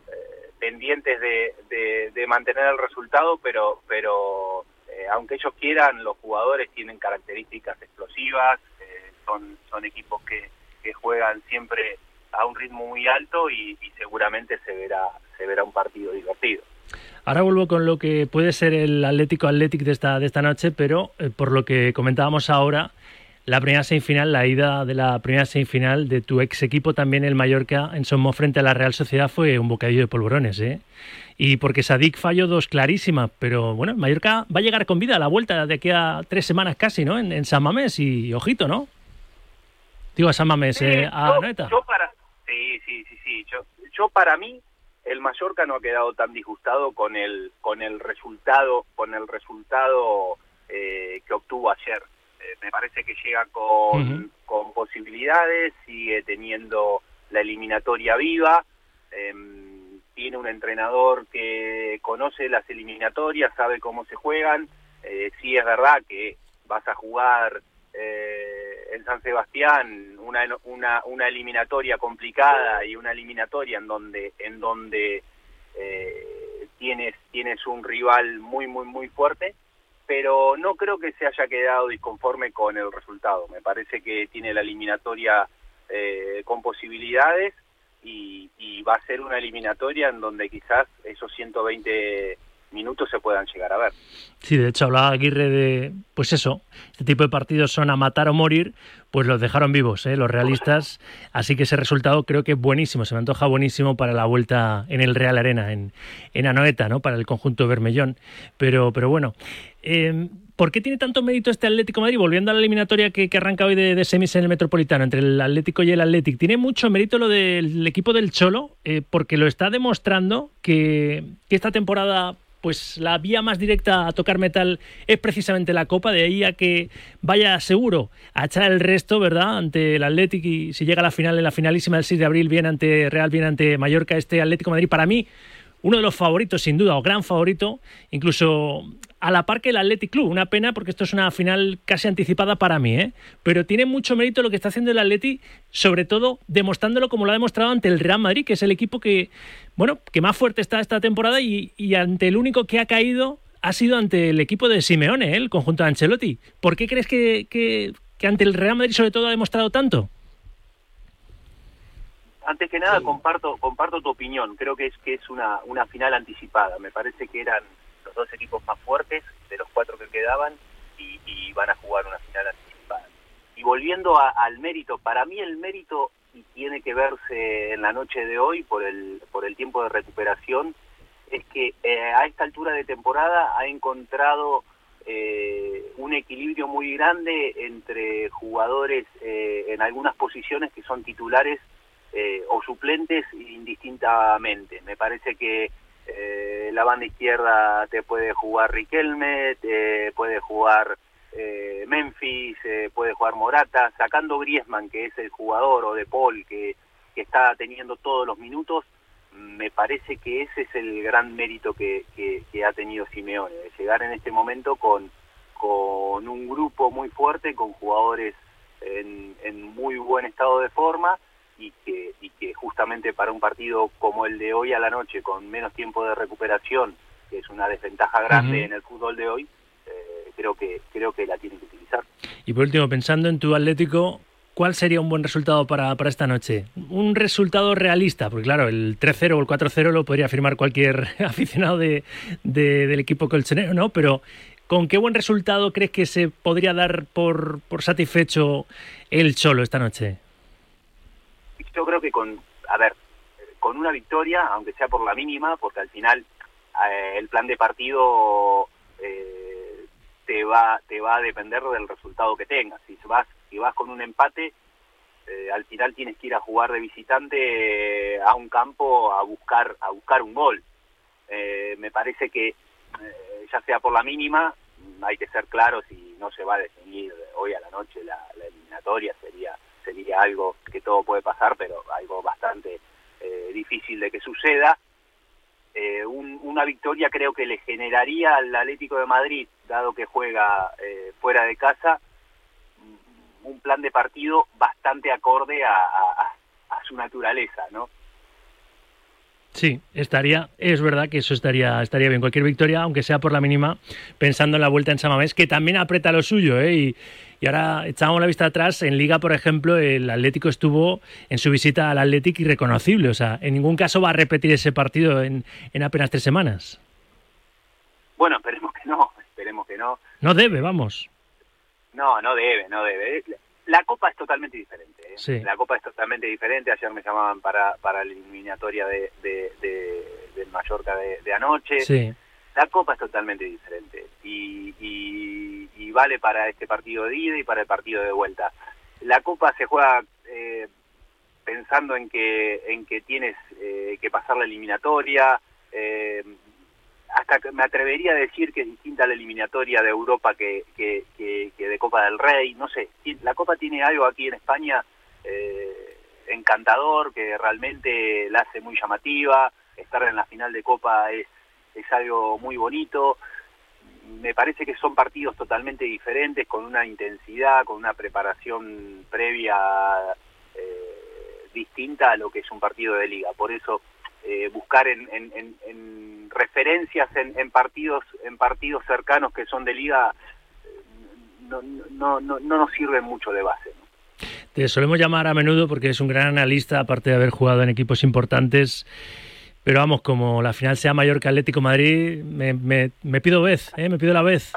eh, pendientes de, mantener el resultado, pero pero eh, aunque ellos quieran, los jugadores tienen características explosivas, eh, son son equipos que, que juegan siempre a un ritmo muy alto y, y seguramente se verá se verá un partido divertido. Ahora vuelvo con lo que puede ser el Atlético Athletic de esta, de esta noche, pero eh, por lo que comentábamos ahora, la primera semifinal, la ida de la primera semifinal de tu ex equipo también, el Mallorca, en Somos frente a la Real Sociedad fue un bocadillo de polvorones, ¿eh? Y porque Sadik falló dos clarísimas, pero bueno, Mallorca va a llegar con vida a la vuelta de aquí a tres semanas casi, ¿no? En, en San Mamés y ojito, ¿no? Digo a San Mamés, eh, a yo, Noeta. yo para sí sí sí sí yo, yo para mí el Mallorca no ha quedado tan disgustado con el con el resultado con el resultado eh, que obtuvo ayer. Eh, me parece que llega con, posibilidades sigue teniendo la eliminatoria viva em, tiene un entrenador que conoce las eliminatorias sabe cómo se juegan. Eh, sí es verdad que vas a jugar eh, en San Sebastián una, una, una eliminatoria complicada y una eliminatoria en donde en donde eh, tienes tienes un rival muy muy muy fuerte pero no creo que se haya quedado disconforme con el resultado. Me parece que tiene la eliminatoria eh, con posibilidades y, y va a ser una eliminatoria en donde quizás esos 120 minutos se puedan llegar a ver Sí, de hecho hablaba Aguirre de, pues eso, este tipo de partidos son a matar o morir, pues los dejaron vivos, ¿eh? los realistas. Así que ese resultado creo que es buenísimo, se me antoja buenísimo para la vuelta en el Real Arena, en, Anoeta, ¿no? para el conjunto Bermellón. Pero, pero bueno, eh, ¿por qué tiene tanto mérito este Atlético Madrid? Volviendo a la eliminatoria que, que arranca hoy de, semis en el Metropolitano, entre el Atlético y el Atlético, tiene mucho mérito lo del equipo del Cholo, eh, porque lo está demostrando que esta temporada pues la vía más directa a tocar metal es precisamente la Copa, de ahí a que vaya seguro a echar el resto, ¿verdad? Ante el Athletic y si llega a la final, en la finalísima del 6 de abril, bien ante Real, bien ante Mallorca, este Atlético Madrid, para mí, uno de los favoritos, sin duda, o gran favorito, incluso a la par que el Athletic Club. Una pena porque esto es una final casi anticipada para mí, ¿eh? Pero tiene mucho mérito lo que está haciendo el Athletic, sobre todo demostrándolo como lo ha demostrado ante el Real Madrid, que es el equipo que, bueno, que más fuerte está esta temporada y, y ante el único que ha caído ha sido ante el equipo de Simeone, ¿eh? el conjunto de Ancelotti. ¿Por qué crees que, que, que ante el Real Madrid sobre todo ha demostrado tanto? antes que nada comparto comparto tu opinión creo que es que es una una final anticipada me parece que eran dos equipos más fuertes de los cuatro que quedaban y, van a jugar una final anticipada y volviendo a- al mérito para mí el mérito y tiene que verse en la noche de hoy por el por el tiempo de recuperación es que eh, a esta altura de temporada ha encontrado eh, un equilibrio muy grande entre jugadores eh, en algunas posiciones que son titulares eh, o suplentes indistintamente. Me parece que eh, la banda izquierda te puede jugar Riquelme, te puede jugar eh, Memphis, eh, puede jugar Morata, sacando Griezmann, que es el jugador, o De Paul, que, está teniendo todos los minutos, me parece que ese es el gran mérito que, que, ha tenido Simeone, llegar en este momento con, con un grupo muy fuerte, con jugadores en, en muy buen estado de forma y que, que justamente para un partido como el de hoy a la noche, con menos tiempo de recuperación, que es una desventaja grande en el fútbol de hoy, eh, creo que creo que la tienen que utilizar. Y por último, pensando en tu Atlético, ¿cuál sería un buen resultado para, para esta noche? Un resultado realista, porque claro, el 3-0 o el 4-0 lo podría firmar cualquier aficionado de, de- del equipo colchonero, ¿no? Pero ¿con qué buen resultado crees que se podría dar por, por satisfecho el Cholo esta noche? Yo creo que con, a ver, con una victoria, aunque sea por la mínima, porque al final eh, el plan de partido eh, te va te va a depender del resultado que tengas. Si vas si vas con un empate, eh, al final tienes que ir a jugar de visitante eh, a un campo a buscar a buscar un gol. Me parece que ya sea por la mínima, hay que ser claros y no se va a definir hoy a la noche la eliminatoria, sería sería algo que todo puede pasar, pero algo bastante eh, difícil de que suceda. Eh, un- una victoria creo que le generaría al Atlético de Madrid, dado que juega eh, fuera de casa, un plan de partido bastante acorde a- a su naturaleza, ¿no? Sí, estaría, es verdad que eso estaría, estaría bien. Cualquier victoria, aunque sea por la mínima, pensando en la vuelta en Samamés, que también aprieta lo suyo, ¿eh? Y, y ahora echamos la vista atrás. En Liga, por ejemplo, el Atlético estuvo en su visita al Atlético irreconocible. O sea, en ningún caso va a repetir ese partido en, en apenas tres semanas. Bueno, esperemos que no, esperemos que no. No debe, vamos. No, no debe, no debe. La Copa es totalmente diferente. ¿eh? Sí. La Copa es totalmente diferente. Ayer me llamaban para, para la eliminatoria de, de, de- del Mallorca de, de anoche. Sí. La Copa es totalmente diferente y, y- y vale para este partido de ida y para el partido de vuelta. La Copa se juega eh, pensando en que en que tienes eh, que pasar la eliminatoria. Hasta que me atrevería a decir que es distinta a la eliminatoria de Europa que, que, que- que de Copa del Rey. No sé, la Copa tiene algo aquí en España eh, encantador que realmente la hace muy llamativa. Estar en la final de Copa es, es algo muy bonito. Me parece que son partidos totalmente diferentes, con una intensidad, con una preparación previa eh, distinta a lo que es un partido de liga. Por eso eh, buscar en, en- en- en referencias en, en partidos en partidos cercanos que son de liga eh, no, no, no, no nos sirve mucho de base. ¿no? Te solemos llamar a menudo porque es un gran analista, aparte de haber jugado en equipos importantes. Pero vamos, como la final sea Mallorca Atlético Madrid, me, me- me pido vez, ¿eh? me pido la vez.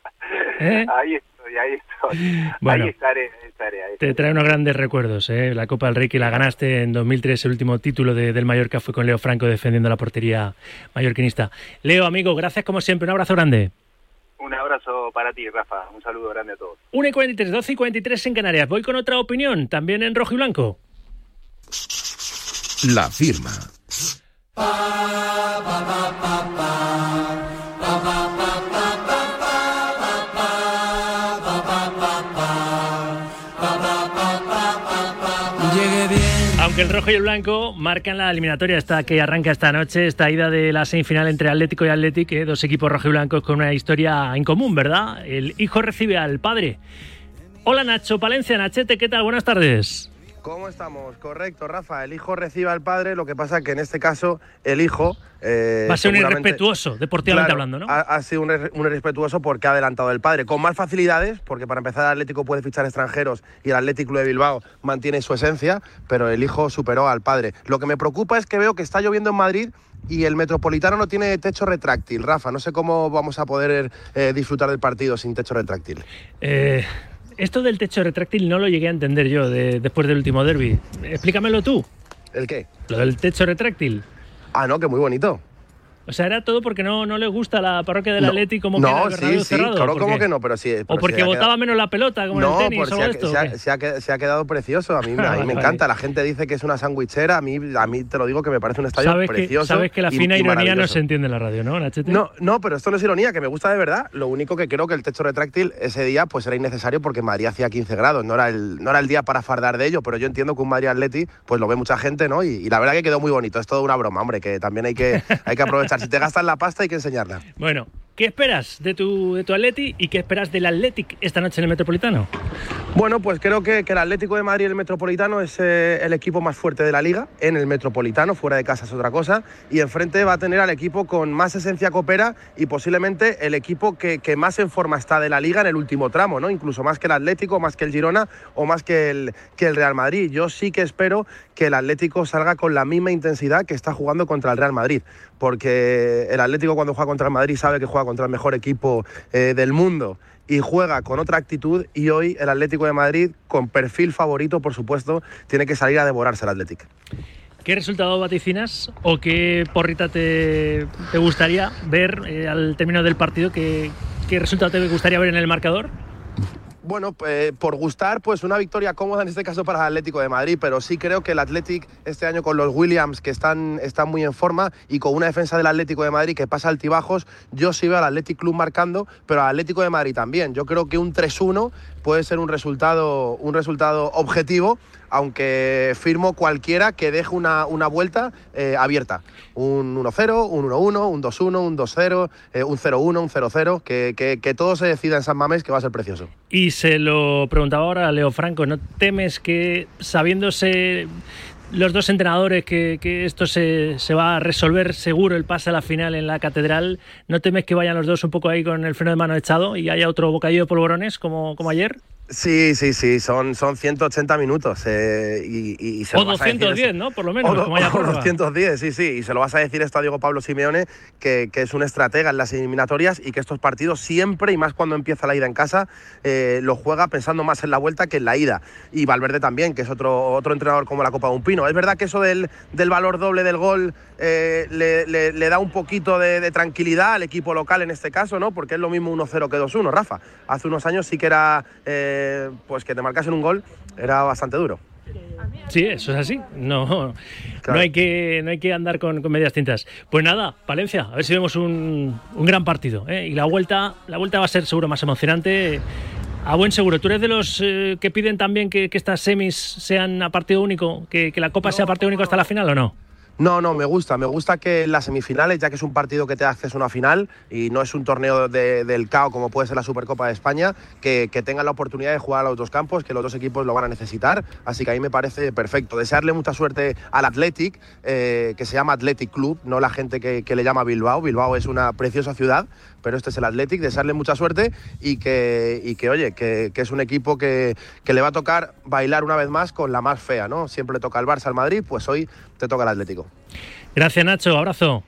¿Eh? Ahí estoy, ahí estoy. Bueno. ahí estaré, estaré, ahí Te trae unos grandes recuerdos, ¿eh? La Copa del Rey que la ganaste en 2003, el último título de- del Mallorca fue con Leo Franco defendiendo la portería mallorquinista. Leo, amigo, gracias como siempre, un abrazo grande. Un abrazo para ti, Rafa. Un saludo grande a todos. 1 y 43, 12 y 43 en Canarias. Voy con otra opinión, también en rojo y blanco. La firma. El rojo y el blanco marcan la eliminatoria esta que arranca esta noche, esta ida de la semifinal entre Atlético y Atlético, eh, dos equipos rojo y blancos con una historia en común, ¿verdad? El hijo recibe al padre. Hola Nacho Palencia, Nachete, ¿qué tal? Buenas tardes. ¿Cómo estamos? Correcto, Rafa. El hijo recibe al padre, lo que pasa que en este caso el hijo... eh, Va a ser un irrespetuoso, deportivamente Claro, hablando, ¿no? Ha, ha sido un irrespetuoso porque ha adelantado el padre. Con más facilidades, porque para empezar el Atlético puede fichar extranjeros y el Atlético de Bilbao mantiene su esencia, pero el hijo superó al padre. Lo que me preocupa es que veo que está lloviendo en Madrid y el Metropolitano no tiene techo retráctil. Rafa, no sé cómo vamos a poder eh, disfrutar del partido sin techo retráctil. Eh, esto del techo retráctil no lo llegué a entender yo de- después del último derby. Explícamelo tú. ¿El qué? Lo del techo retráctil. Ah, no, que muy bonito. O sea, era todo porque no, no le gusta la parroquia del No, Atlético como no, Bernabéu sí, sí, cerrado. claro, ¿Por ¿cómo qué? que no? Pero sí. O porque botaba quedado- menos la pelota como en el tenis por o si algo ha, esto. se ¿o ha- se se quedado precioso. A mí, a mí Vale, me encanta. La gente dice que es una sandwichera. A mí, a mí te lo digo que me parece un estadio Sabes que, precioso. sabes que la fina y ironía no se entiende en la radio, ¿no, Nachete? No, no, pero esto no es ironía, que me gusta de verdad. Lo único que creo que el techo retráctil ese día pues era innecesario porque en Madrid hacía 15 grados. No era el, no era el día para fardar de ello, pero yo entiendo que un Madrid Atleti pues lo ve mucha gente, ¿no? Y, y la verdad que quedó muy bonito. Es toda una broma, hombre, que también hay que, hay que aprovechar. Si te gastas la pasta hay que enseñarla. Bueno, ¿Qué esperas de tu, de tu Atleti y qué esperas del Athletic esta noche en el Metropolitano? Bueno, pues creo que, que el Atlético de Madrid, el Metropolitano, es eh, el equipo más fuerte de la liga en el Metropolitano, fuera de casa es otra cosa, y enfrente va a tener al equipo con más esencia copera y posiblemente el equipo que, que más en forma está de la liga en el último tramo, ¿no? incluso más que el Atlético, más que el Girona o más que el, que el Real Madrid. Yo sí que espero que el Atlético salga con la misma intensidad que está jugando contra el Real Madrid, porque el Atlético cuando juega contra el Madrid sabe que juega contra el mejor equipo eh, del mundo y juega con otra actitud y hoy el Atlético de Madrid, con perfil favorito, por supuesto, tiene que salir a devorarse el Atlético. ¿Qué resultado vaticinas o qué porrita te, te gustaría ver eh, al término del partido? ¿Qué, ¿Qué resultado te gustaría ver en el marcador? Bueno, eh, por gustar, pues una victoria cómoda en este caso para el Atlético de Madrid, pero sí creo que el Athletic este año con los Williams que están, están muy en forma y con una defensa del Atlético de Madrid que pasa altibajos, yo sí veo al Athletic Club marcando, pero al Atlético de Madrid también. Yo creo que un 3-1 puede ser un resultado, un resultado objetivo, aunque firmo cualquiera que deje una, una vuelta eh, abierta. Un 1-0, un 1-1, un 2-1, un 2-0, eh, un 0-1, un 0-0, que, que, que todo se decida en San Mamés, que va a ser precioso. Y se lo preguntaba ahora a Leo Franco, ¿no temes que sabiéndose los dos entrenadores que, que esto se, se, va a resolver seguro el pase a la final en la catedral, ¿no temes que vayan los dos un poco ahí con el freno de mano echado y haya otro bocadillo de polvorones como, como ayer? Sí, sí, sí, son, son 180 minutos. Eh, y, se o lo vas a decir 210, eso. ¿no? Por lo menos, O, do- como haya o prórroga. 210, sí, sí. Y se lo vas a decir esto a Diego Pablo Simeone, que, que es un estratega en las eliminatorias y que estos partidos siempre, y más cuando empieza la ida en casa, eh, lo juega pensando más en la vuelta que en la ida. Y Valverde también, que es otro, otro entrenador como la Copa de un Pino. Es verdad que eso del, del valor doble del gol eh, le, le- le da un poquito de, de tranquilidad al equipo local en este caso, ¿no? Porque es lo mismo 1-0 que 2-1, Rafa. Hace unos años sí que era, pues que te marcasen un gol, era bastante duro. Sí, eso es así. No, no, hay, que, no hay que andar con, con medias tintas. Pues nada, Valencia, a ver si vemos un, un gran partido. ¿eh? Y la vuelta, la vuelta va a ser seguro más emocionante. A buen seguro. ¿Tú eres de los eh, que piden también que, que estas semis sean a partido único? ¿Que, que la Copa sea a partido único hasta la final o no? No, no, me gusta. Me gusta que las semifinales, ya que es un partido que te da acceso a una final y no es un torneo de- del CAO como puede ser la Supercopa de España, que, que tengan la oportunidad de jugar a los dos campos, que los dos equipos lo van a necesitar. Así que a mí me parece perfecto. Desearle mucha suerte al Athletic, eh, que se llama Athletic Club, no la gente que, que le llama Bilbao. Bilbao es una preciosa ciudad, pero este es el Athletic. Desearle mucha suerte y que, y que oye, que, que es un equipo que, que le va a tocar bailar una vez más con la más fea, ¿no? Siempre le toca al Barça, al Madrid, pues hoy te toca el Atlético. Gracias, Nacho. Abrazo.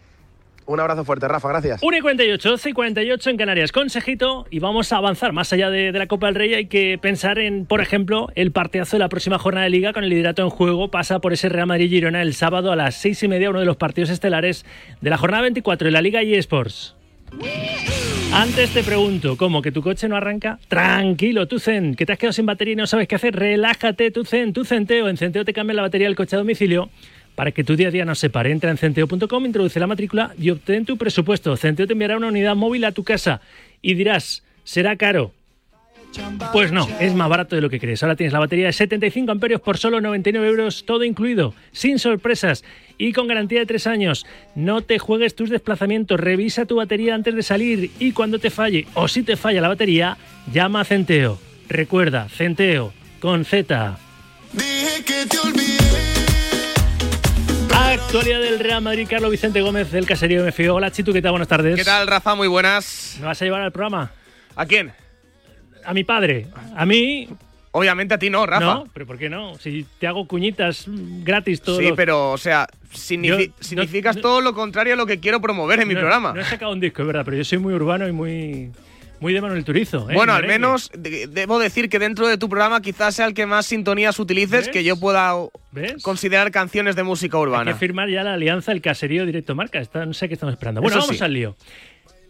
Un abrazo fuerte, Rafa, gracias. 1 y 48, 12 y 48 en Canarias. Consejito, y vamos a avanzar más allá de, de la Copa del Rey. Hay que pensar en, por ejemplo, el partidazo de la próxima jornada de Liga con el liderato en juego. Pasa por ese Real Madrid-Girona el sábado a las 6 y media, uno de los partidos estelares de la jornada 24 de la Liga eSports. Antes te pregunto, ¿cómo? ¿Que tu coche no arranca? Tranquilo, tu Zen, que te has quedado sin batería y no sabes qué hacer. Relájate, tu Zen, tu Centeo. En Centeo te cambia la batería del coche a domicilio para que tu día a día no se pare. Entra en centeo.com, introduce la matrícula y obtén tu presupuesto. Centeo te enviará una unidad móvil a tu casa y dirás, ¿será caro? Pues no, es más barato de lo que crees. Ahora tienes la batería de 75 amperios por solo 99 euros, todo incluido, sin sorpresas y con garantía de 3 años. No te juegues tus desplazamientos, revisa tu batería antes de salir y cuando te falle o si te falla la batería, llama a Centeo. Recuerda, Centeo, con Z. Actualidad del Real Madrid, Carlos Vicente Gómez del Caserío MFIO. Hola Chitu, ¿qué tal? Buenas tardes. ¿Qué tal, Rafa? Muy buenas. ¿Me vas a llevar al programa? ¿A quién? A mi padre. A mí. Obviamente a ti no, Rafa. No, pero ¿por qué no? Si te hago cuñitas gratis todo. Sí, pero, o sea, signifi- Yo- no- significas todo lo contrario a lo que quiero promover en mi no, programa. No he sacado un disco, es verdad, pero yo soy muy urbano y muy. Muy de Manuel Turizo. ¿eh? Bueno, al menos de- debo decir que dentro de tu programa quizás sea el que más sintonías utilices, ¿Ves? que yo pueda ¿Ves? considerar canciones de música Hay urbana. que firmar ya la alianza del caserío directo marca. Está- no sé qué estamos esperando. Bueno, Eso vamos sí. al lío.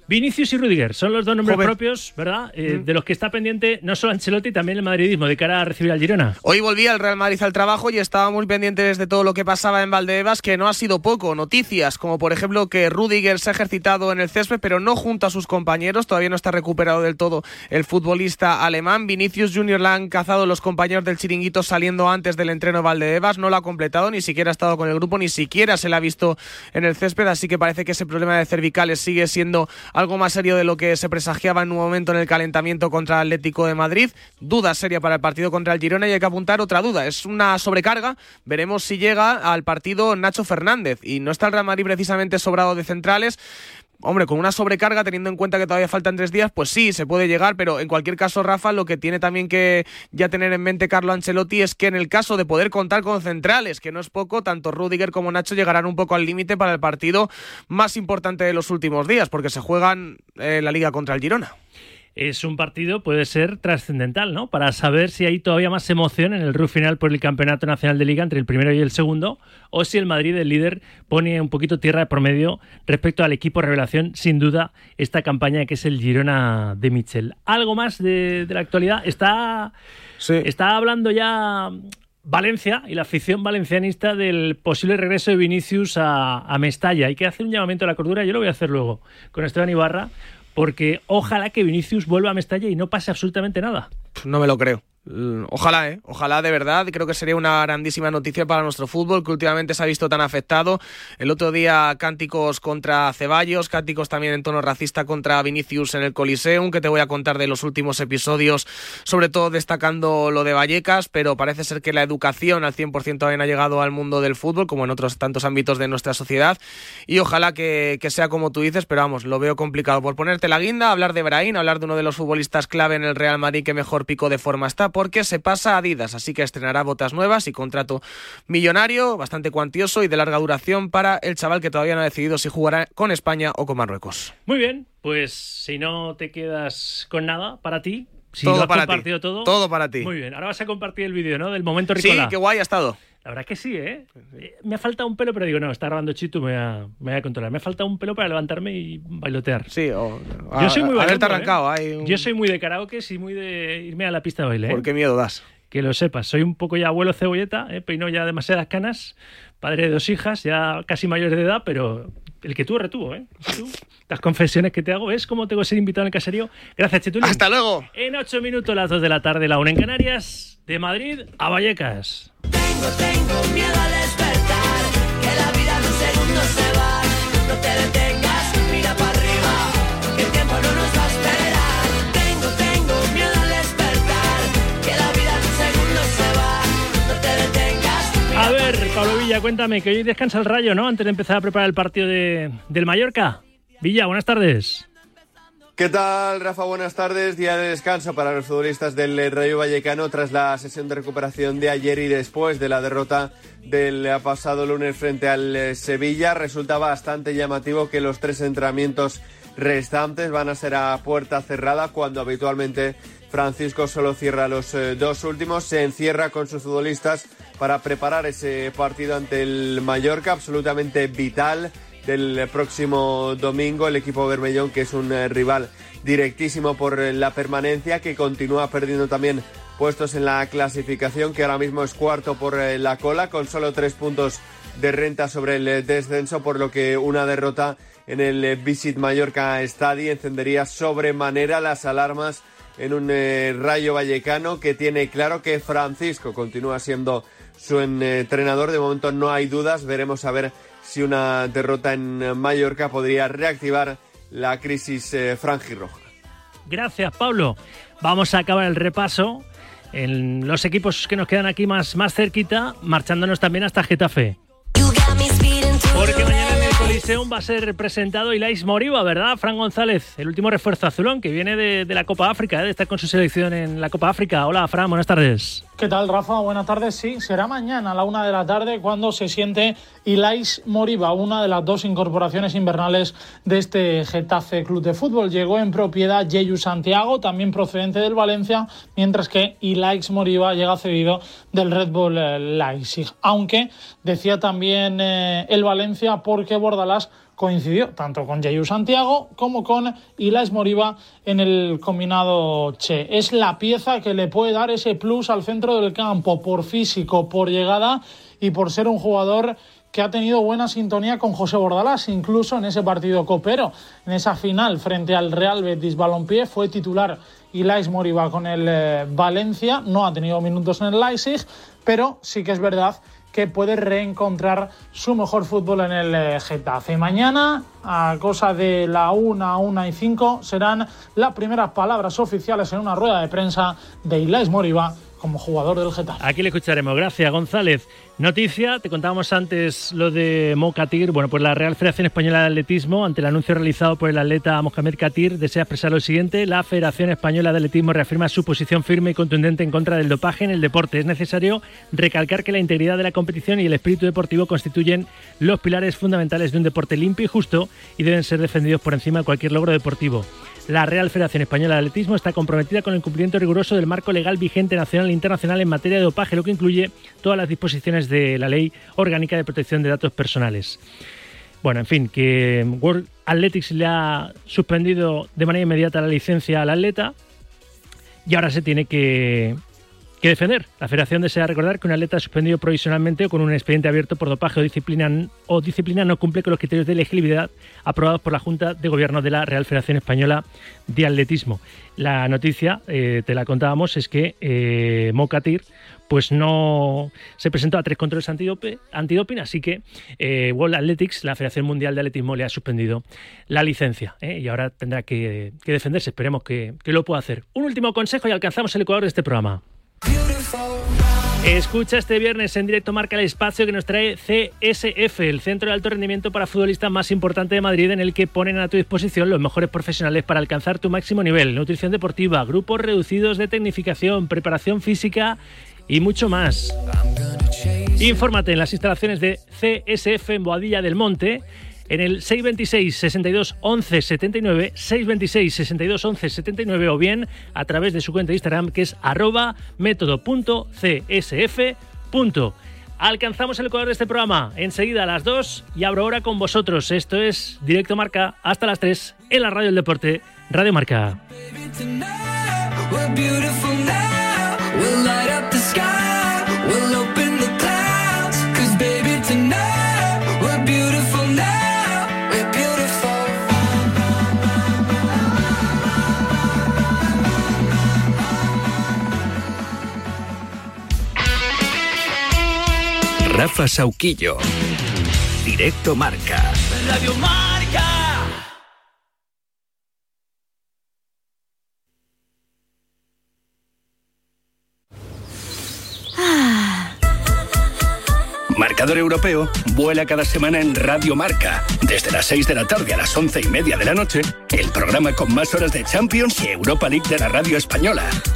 Vinicius y Rudiger son los dos nombres propios, ¿verdad? Eh, Mm. De los que está pendiente no solo Ancelotti, también el madridismo de cara a recibir al Girona. Hoy volví al Real Madrid al trabajo y estaba muy pendientes de todo lo que pasaba en Valdebebas, que no ha sido poco. Noticias como por ejemplo que Rudiger se ha ejercitado en el césped, pero no junto a sus compañeros. Todavía no está recuperado del todo el futbolista alemán. Vinicius Junior la han cazado los compañeros del chiringuito saliendo antes del entreno de Valdebebas. No lo ha completado, ni siquiera ha estado con el grupo, ni siquiera se le ha visto en el césped. Así que parece que ese problema de cervicales sigue siendo algo más serio de lo que se presagiaba en un momento en el calentamiento contra el Atlético de Madrid. Duda seria para el partido contra el Girona y hay que apuntar otra duda. Es una sobrecarga. Veremos si llega al partido Nacho Fernández. Y no está el Real Madrid precisamente sobrado de centrales. Hombre, con una sobrecarga, teniendo en cuenta que todavía faltan tres días, pues sí, se puede llegar, pero en cualquier caso, Rafa, lo que tiene también que ya tener en mente Carlo Ancelotti es que en el caso de poder contar con centrales, que no es poco, tanto Rudiger como Nacho llegarán un poco al límite para el partido más importante de los últimos días, porque se juegan eh, la liga contra el Girona es un partido, puede ser trascendental, ¿no? Para saber si hay todavía más emoción en el RU final por el Campeonato Nacional de Liga entre el primero y el segundo, o si el Madrid, el líder, pone un poquito tierra de promedio respecto al equipo revelación, sin duda, esta campaña que es el Girona de Michel. ¿Algo más de, de la actualidad? Está, está hablando ya Valencia y la afición valencianista del posible regreso de Vinicius a, a, Mestalla. Hay que hacer un llamamiento a la cordura, yo lo voy a hacer luego con Esteban Ibarra, porque ojalá que Vinicius vuelva a Mestalla y no pase absolutamente nada. No me lo creo. Ojalá, ¿eh? Ojalá de verdad. Creo que sería una grandísima noticia para nuestro fútbol, que últimamente se ha visto tan afectado. El otro día cánticos contra Ceballos, cánticos también en tono racista contra Vinicius en el Coliseum, que te voy a contar de los últimos episodios, sobre todo destacando lo de Vallecas, pero parece ser que la educación al 100% también ha llegado al mundo del fútbol, como en otros tantos ámbitos de nuestra sociedad. Y ojalá que, que sea como tú dices, pero vamos, lo veo complicado. Por ponerte la guinda, hablar de Brahim, hablar de uno de los futbolistas clave en el Real Madrid que mejor pico de forma está porque se pasa a Adidas, así que estrenará botas nuevas y contrato millonario, bastante cuantioso y de larga duración para el chaval que todavía no ha decidido si jugará con España o con Marruecos. Muy bien, pues si no te quedas con nada para ti, si todo lo has para compartido ti. todo. Todo para ti. Muy bien, ahora vas a compartir el vídeo, ¿no? Del momento Ricola. Sí, qué guay ha estado. La verdad que sí, ¿eh? Me ha faltado un pelo, pero digo, no, está grabando Chito, me voy a, me voy a controlar. Me ha faltado un pelo para levantarme y bailotear. Sí, o. Yo soy muy arrancado. ¿eh? un- Yo soy muy de karaoke y muy de irme a la pista de baile. ¿eh? ¿Por qué miedo das? Que lo sepas, soy un poco ya abuelo cebolleta, ¿eh? peinó ya demasiadas canas, padre de dos hijas, ya casi mayores de edad, pero el que tuvo retuvo, ¿eh? Tú, las confesiones que te hago, ¿ves cómo tengo que ser invitado en el caserío? Gracias, Chetulín. ¡Hasta luego! En ocho minutos, las dos de la tarde, la una en Canarias, de Madrid a Vallecas. Tengo miedo al despertar, que la vida en un segundo se va. No te detengas, Cuéntame, que hoy descansa el rayo, ¿no? Antes de empezar a preparar el partido de, del Mallorca. Villa, buenas tardes. ¿Qué tal, Rafa? Buenas tardes. Día de descanso para los futbolistas del Rayo Vallecano tras la sesión de recuperación de ayer y después de la derrota del pasado lunes frente al eh, Sevilla. Resulta bastante llamativo que los tres entrenamientos restantes van a ser a puerta cerrada cuando habitualmente Francisco solo cierra los eh, dos últimos. Se encierra con sus futbolistas para preparar ese partido ante el Mallorca, absolutamente vital del próximo domingo. El equipo Bermellón, que es un eh, rival directísimo por eh, la permanencia, que continúa perdiendo también puestos en la clasificación, que ahora mismo es cuarto por la cola, con solo tres puntos de renta sobre el descenso, por lo que una derrota en el Visit Mallorca Stadi encendería sobremanera las alarmas en un eh, Rayo Vallecano que tiene claro que Francisco continúa siendo su entrenador. De momento no hay dudas. Veremos a ver si una derrota en Mallorca podría reactivar la crisis eh, franjirroja. Gracias, Pablo. Vamos a acabar el repaso en los equipos que nos quedan aquí más, más cerquita, marchándonos también hasta Getafe. Porque mañana Coliseum va a ser presentado Ilais Moriba, ¿verdad? Fran González, el último refuerzo azulón que viene de, la Copa África, ¿eh? de estar con su selección en la Copa África. Hola, Fran, buenas tardes. ¿Qué tal, Rafa? Buenas tardes. Sí, será mañana a la una de la tarde cuando se siente Ilais Moriba, una de las dos incorporaciones invernales de este Getafe Club de Fútbol. Llegó en propiedad Yeyu Santiago, también procedente del Valencia, mientras que Ilais Moriba llega cedido del Red Bull eh, Leipzig. Aunque decía también eh, el Valencia porque Bordalás coincidió tanto con Yeyu Santiago como con Ilais Moriba en el combinado Che. Es la pieza que le puede dar ese plus al centro del campo por físico, por llegada y por ser un jugador que ha tenido buena sintonía con José Bordalás, incluso en ese partido copero, en esa final frente al Real Betis Balompié, fue titular Ilais Moriba con el eh, Valencia, no ha tenido minutos en el Leipzig, pero sí que es verdad que puede reencontrar su mejor fútbol en el eh, Getafe. Mañana, a cosa de la 1, 1 y 5, serán las primeras palabras oficiales en una rueda de prensa de Ilais Moriba como jugador del Getafe. Aquí le escucharemos. Gracias, González. Noticia, te contábamos antes lo de Mocatir. Bueno, pues la Real Federación Española de Atletismo, ante el anuncio realizado por el atleta Mohamed Katir, desea expresar lo siguiente. La Federación Española de Atletismo reafirma su posición firme y contundente en contra del dopaje en el deporte. Es necesario recalcar que la integridad de la competición y el espíritu deportivo constituyen los pilares fundamentales de un deporte limpio y justo y deben ser defendidos por encima de cualquier logro deportivo. La Real Federación Española de Atletismo está comprometida con el cumplimiento riguroso del marco legal vigente nacional e internacional en materia de dopaje, lo que incluye todas las disposiciones de la Ley Orgánica de Protección de Datos Personales. Bueno, en fin, que World Athletics le ha suspendido de manera inmediata la licencia al atleta y ahora se tiene que, que defender. La federación desea recordar que un atleta suspendido provisionalmente o con un expediente abierto por dopaje o disciplina, o disciplina no cumple con los criterios de elegibilidad aprobados por la Junta de Gobierno de la Real Federación Española de Atletismo. La noticia, eh, te la contábamos, es que eh, Mocatir pues no se presentó a tres controles antidoping, así que eh, World Athletics, la Federación Mundial de Atletismo, le ha suspendido la licencia ¿eh? y ahora tendrá que, que defenderse. Esperemos que, que lo pueda hacer. Un último consejo y alcanzamos el ecuador de este programa. Escucha este viernes en directo Marca el espacio que nos trae CSF, el centro de alto rendimiento para futbolistas más importante de Madrid, en el que ponen a tu disposición los mejores profesionales para alcanzar tu máximo nivel. Nutrición deportiva, grupos reducidos de tecnificación, preparación física y mucho más. Infórmate en las instalaciones de CSF en Boadilla del Monte en el 626 62 11 79 626 62 11 79 o bien a través de su cuenta de Instagram que es arroba método.csf. Alcanzamos el ecuador de este programa enseguida a las 2 y abro ahora con vosotros. Esto es Directo Marca hasta las 3 en la Radio del Deporte, Radio Marca. Rafa Sauquillo. Directo Marca. Radio Marca. Marcador Europeo vuela cada semana en Radio Marca. Desde las 6 de la tarde a las 11 y media de la noche, el programa con más horas de Champions y Europa League de la radio española.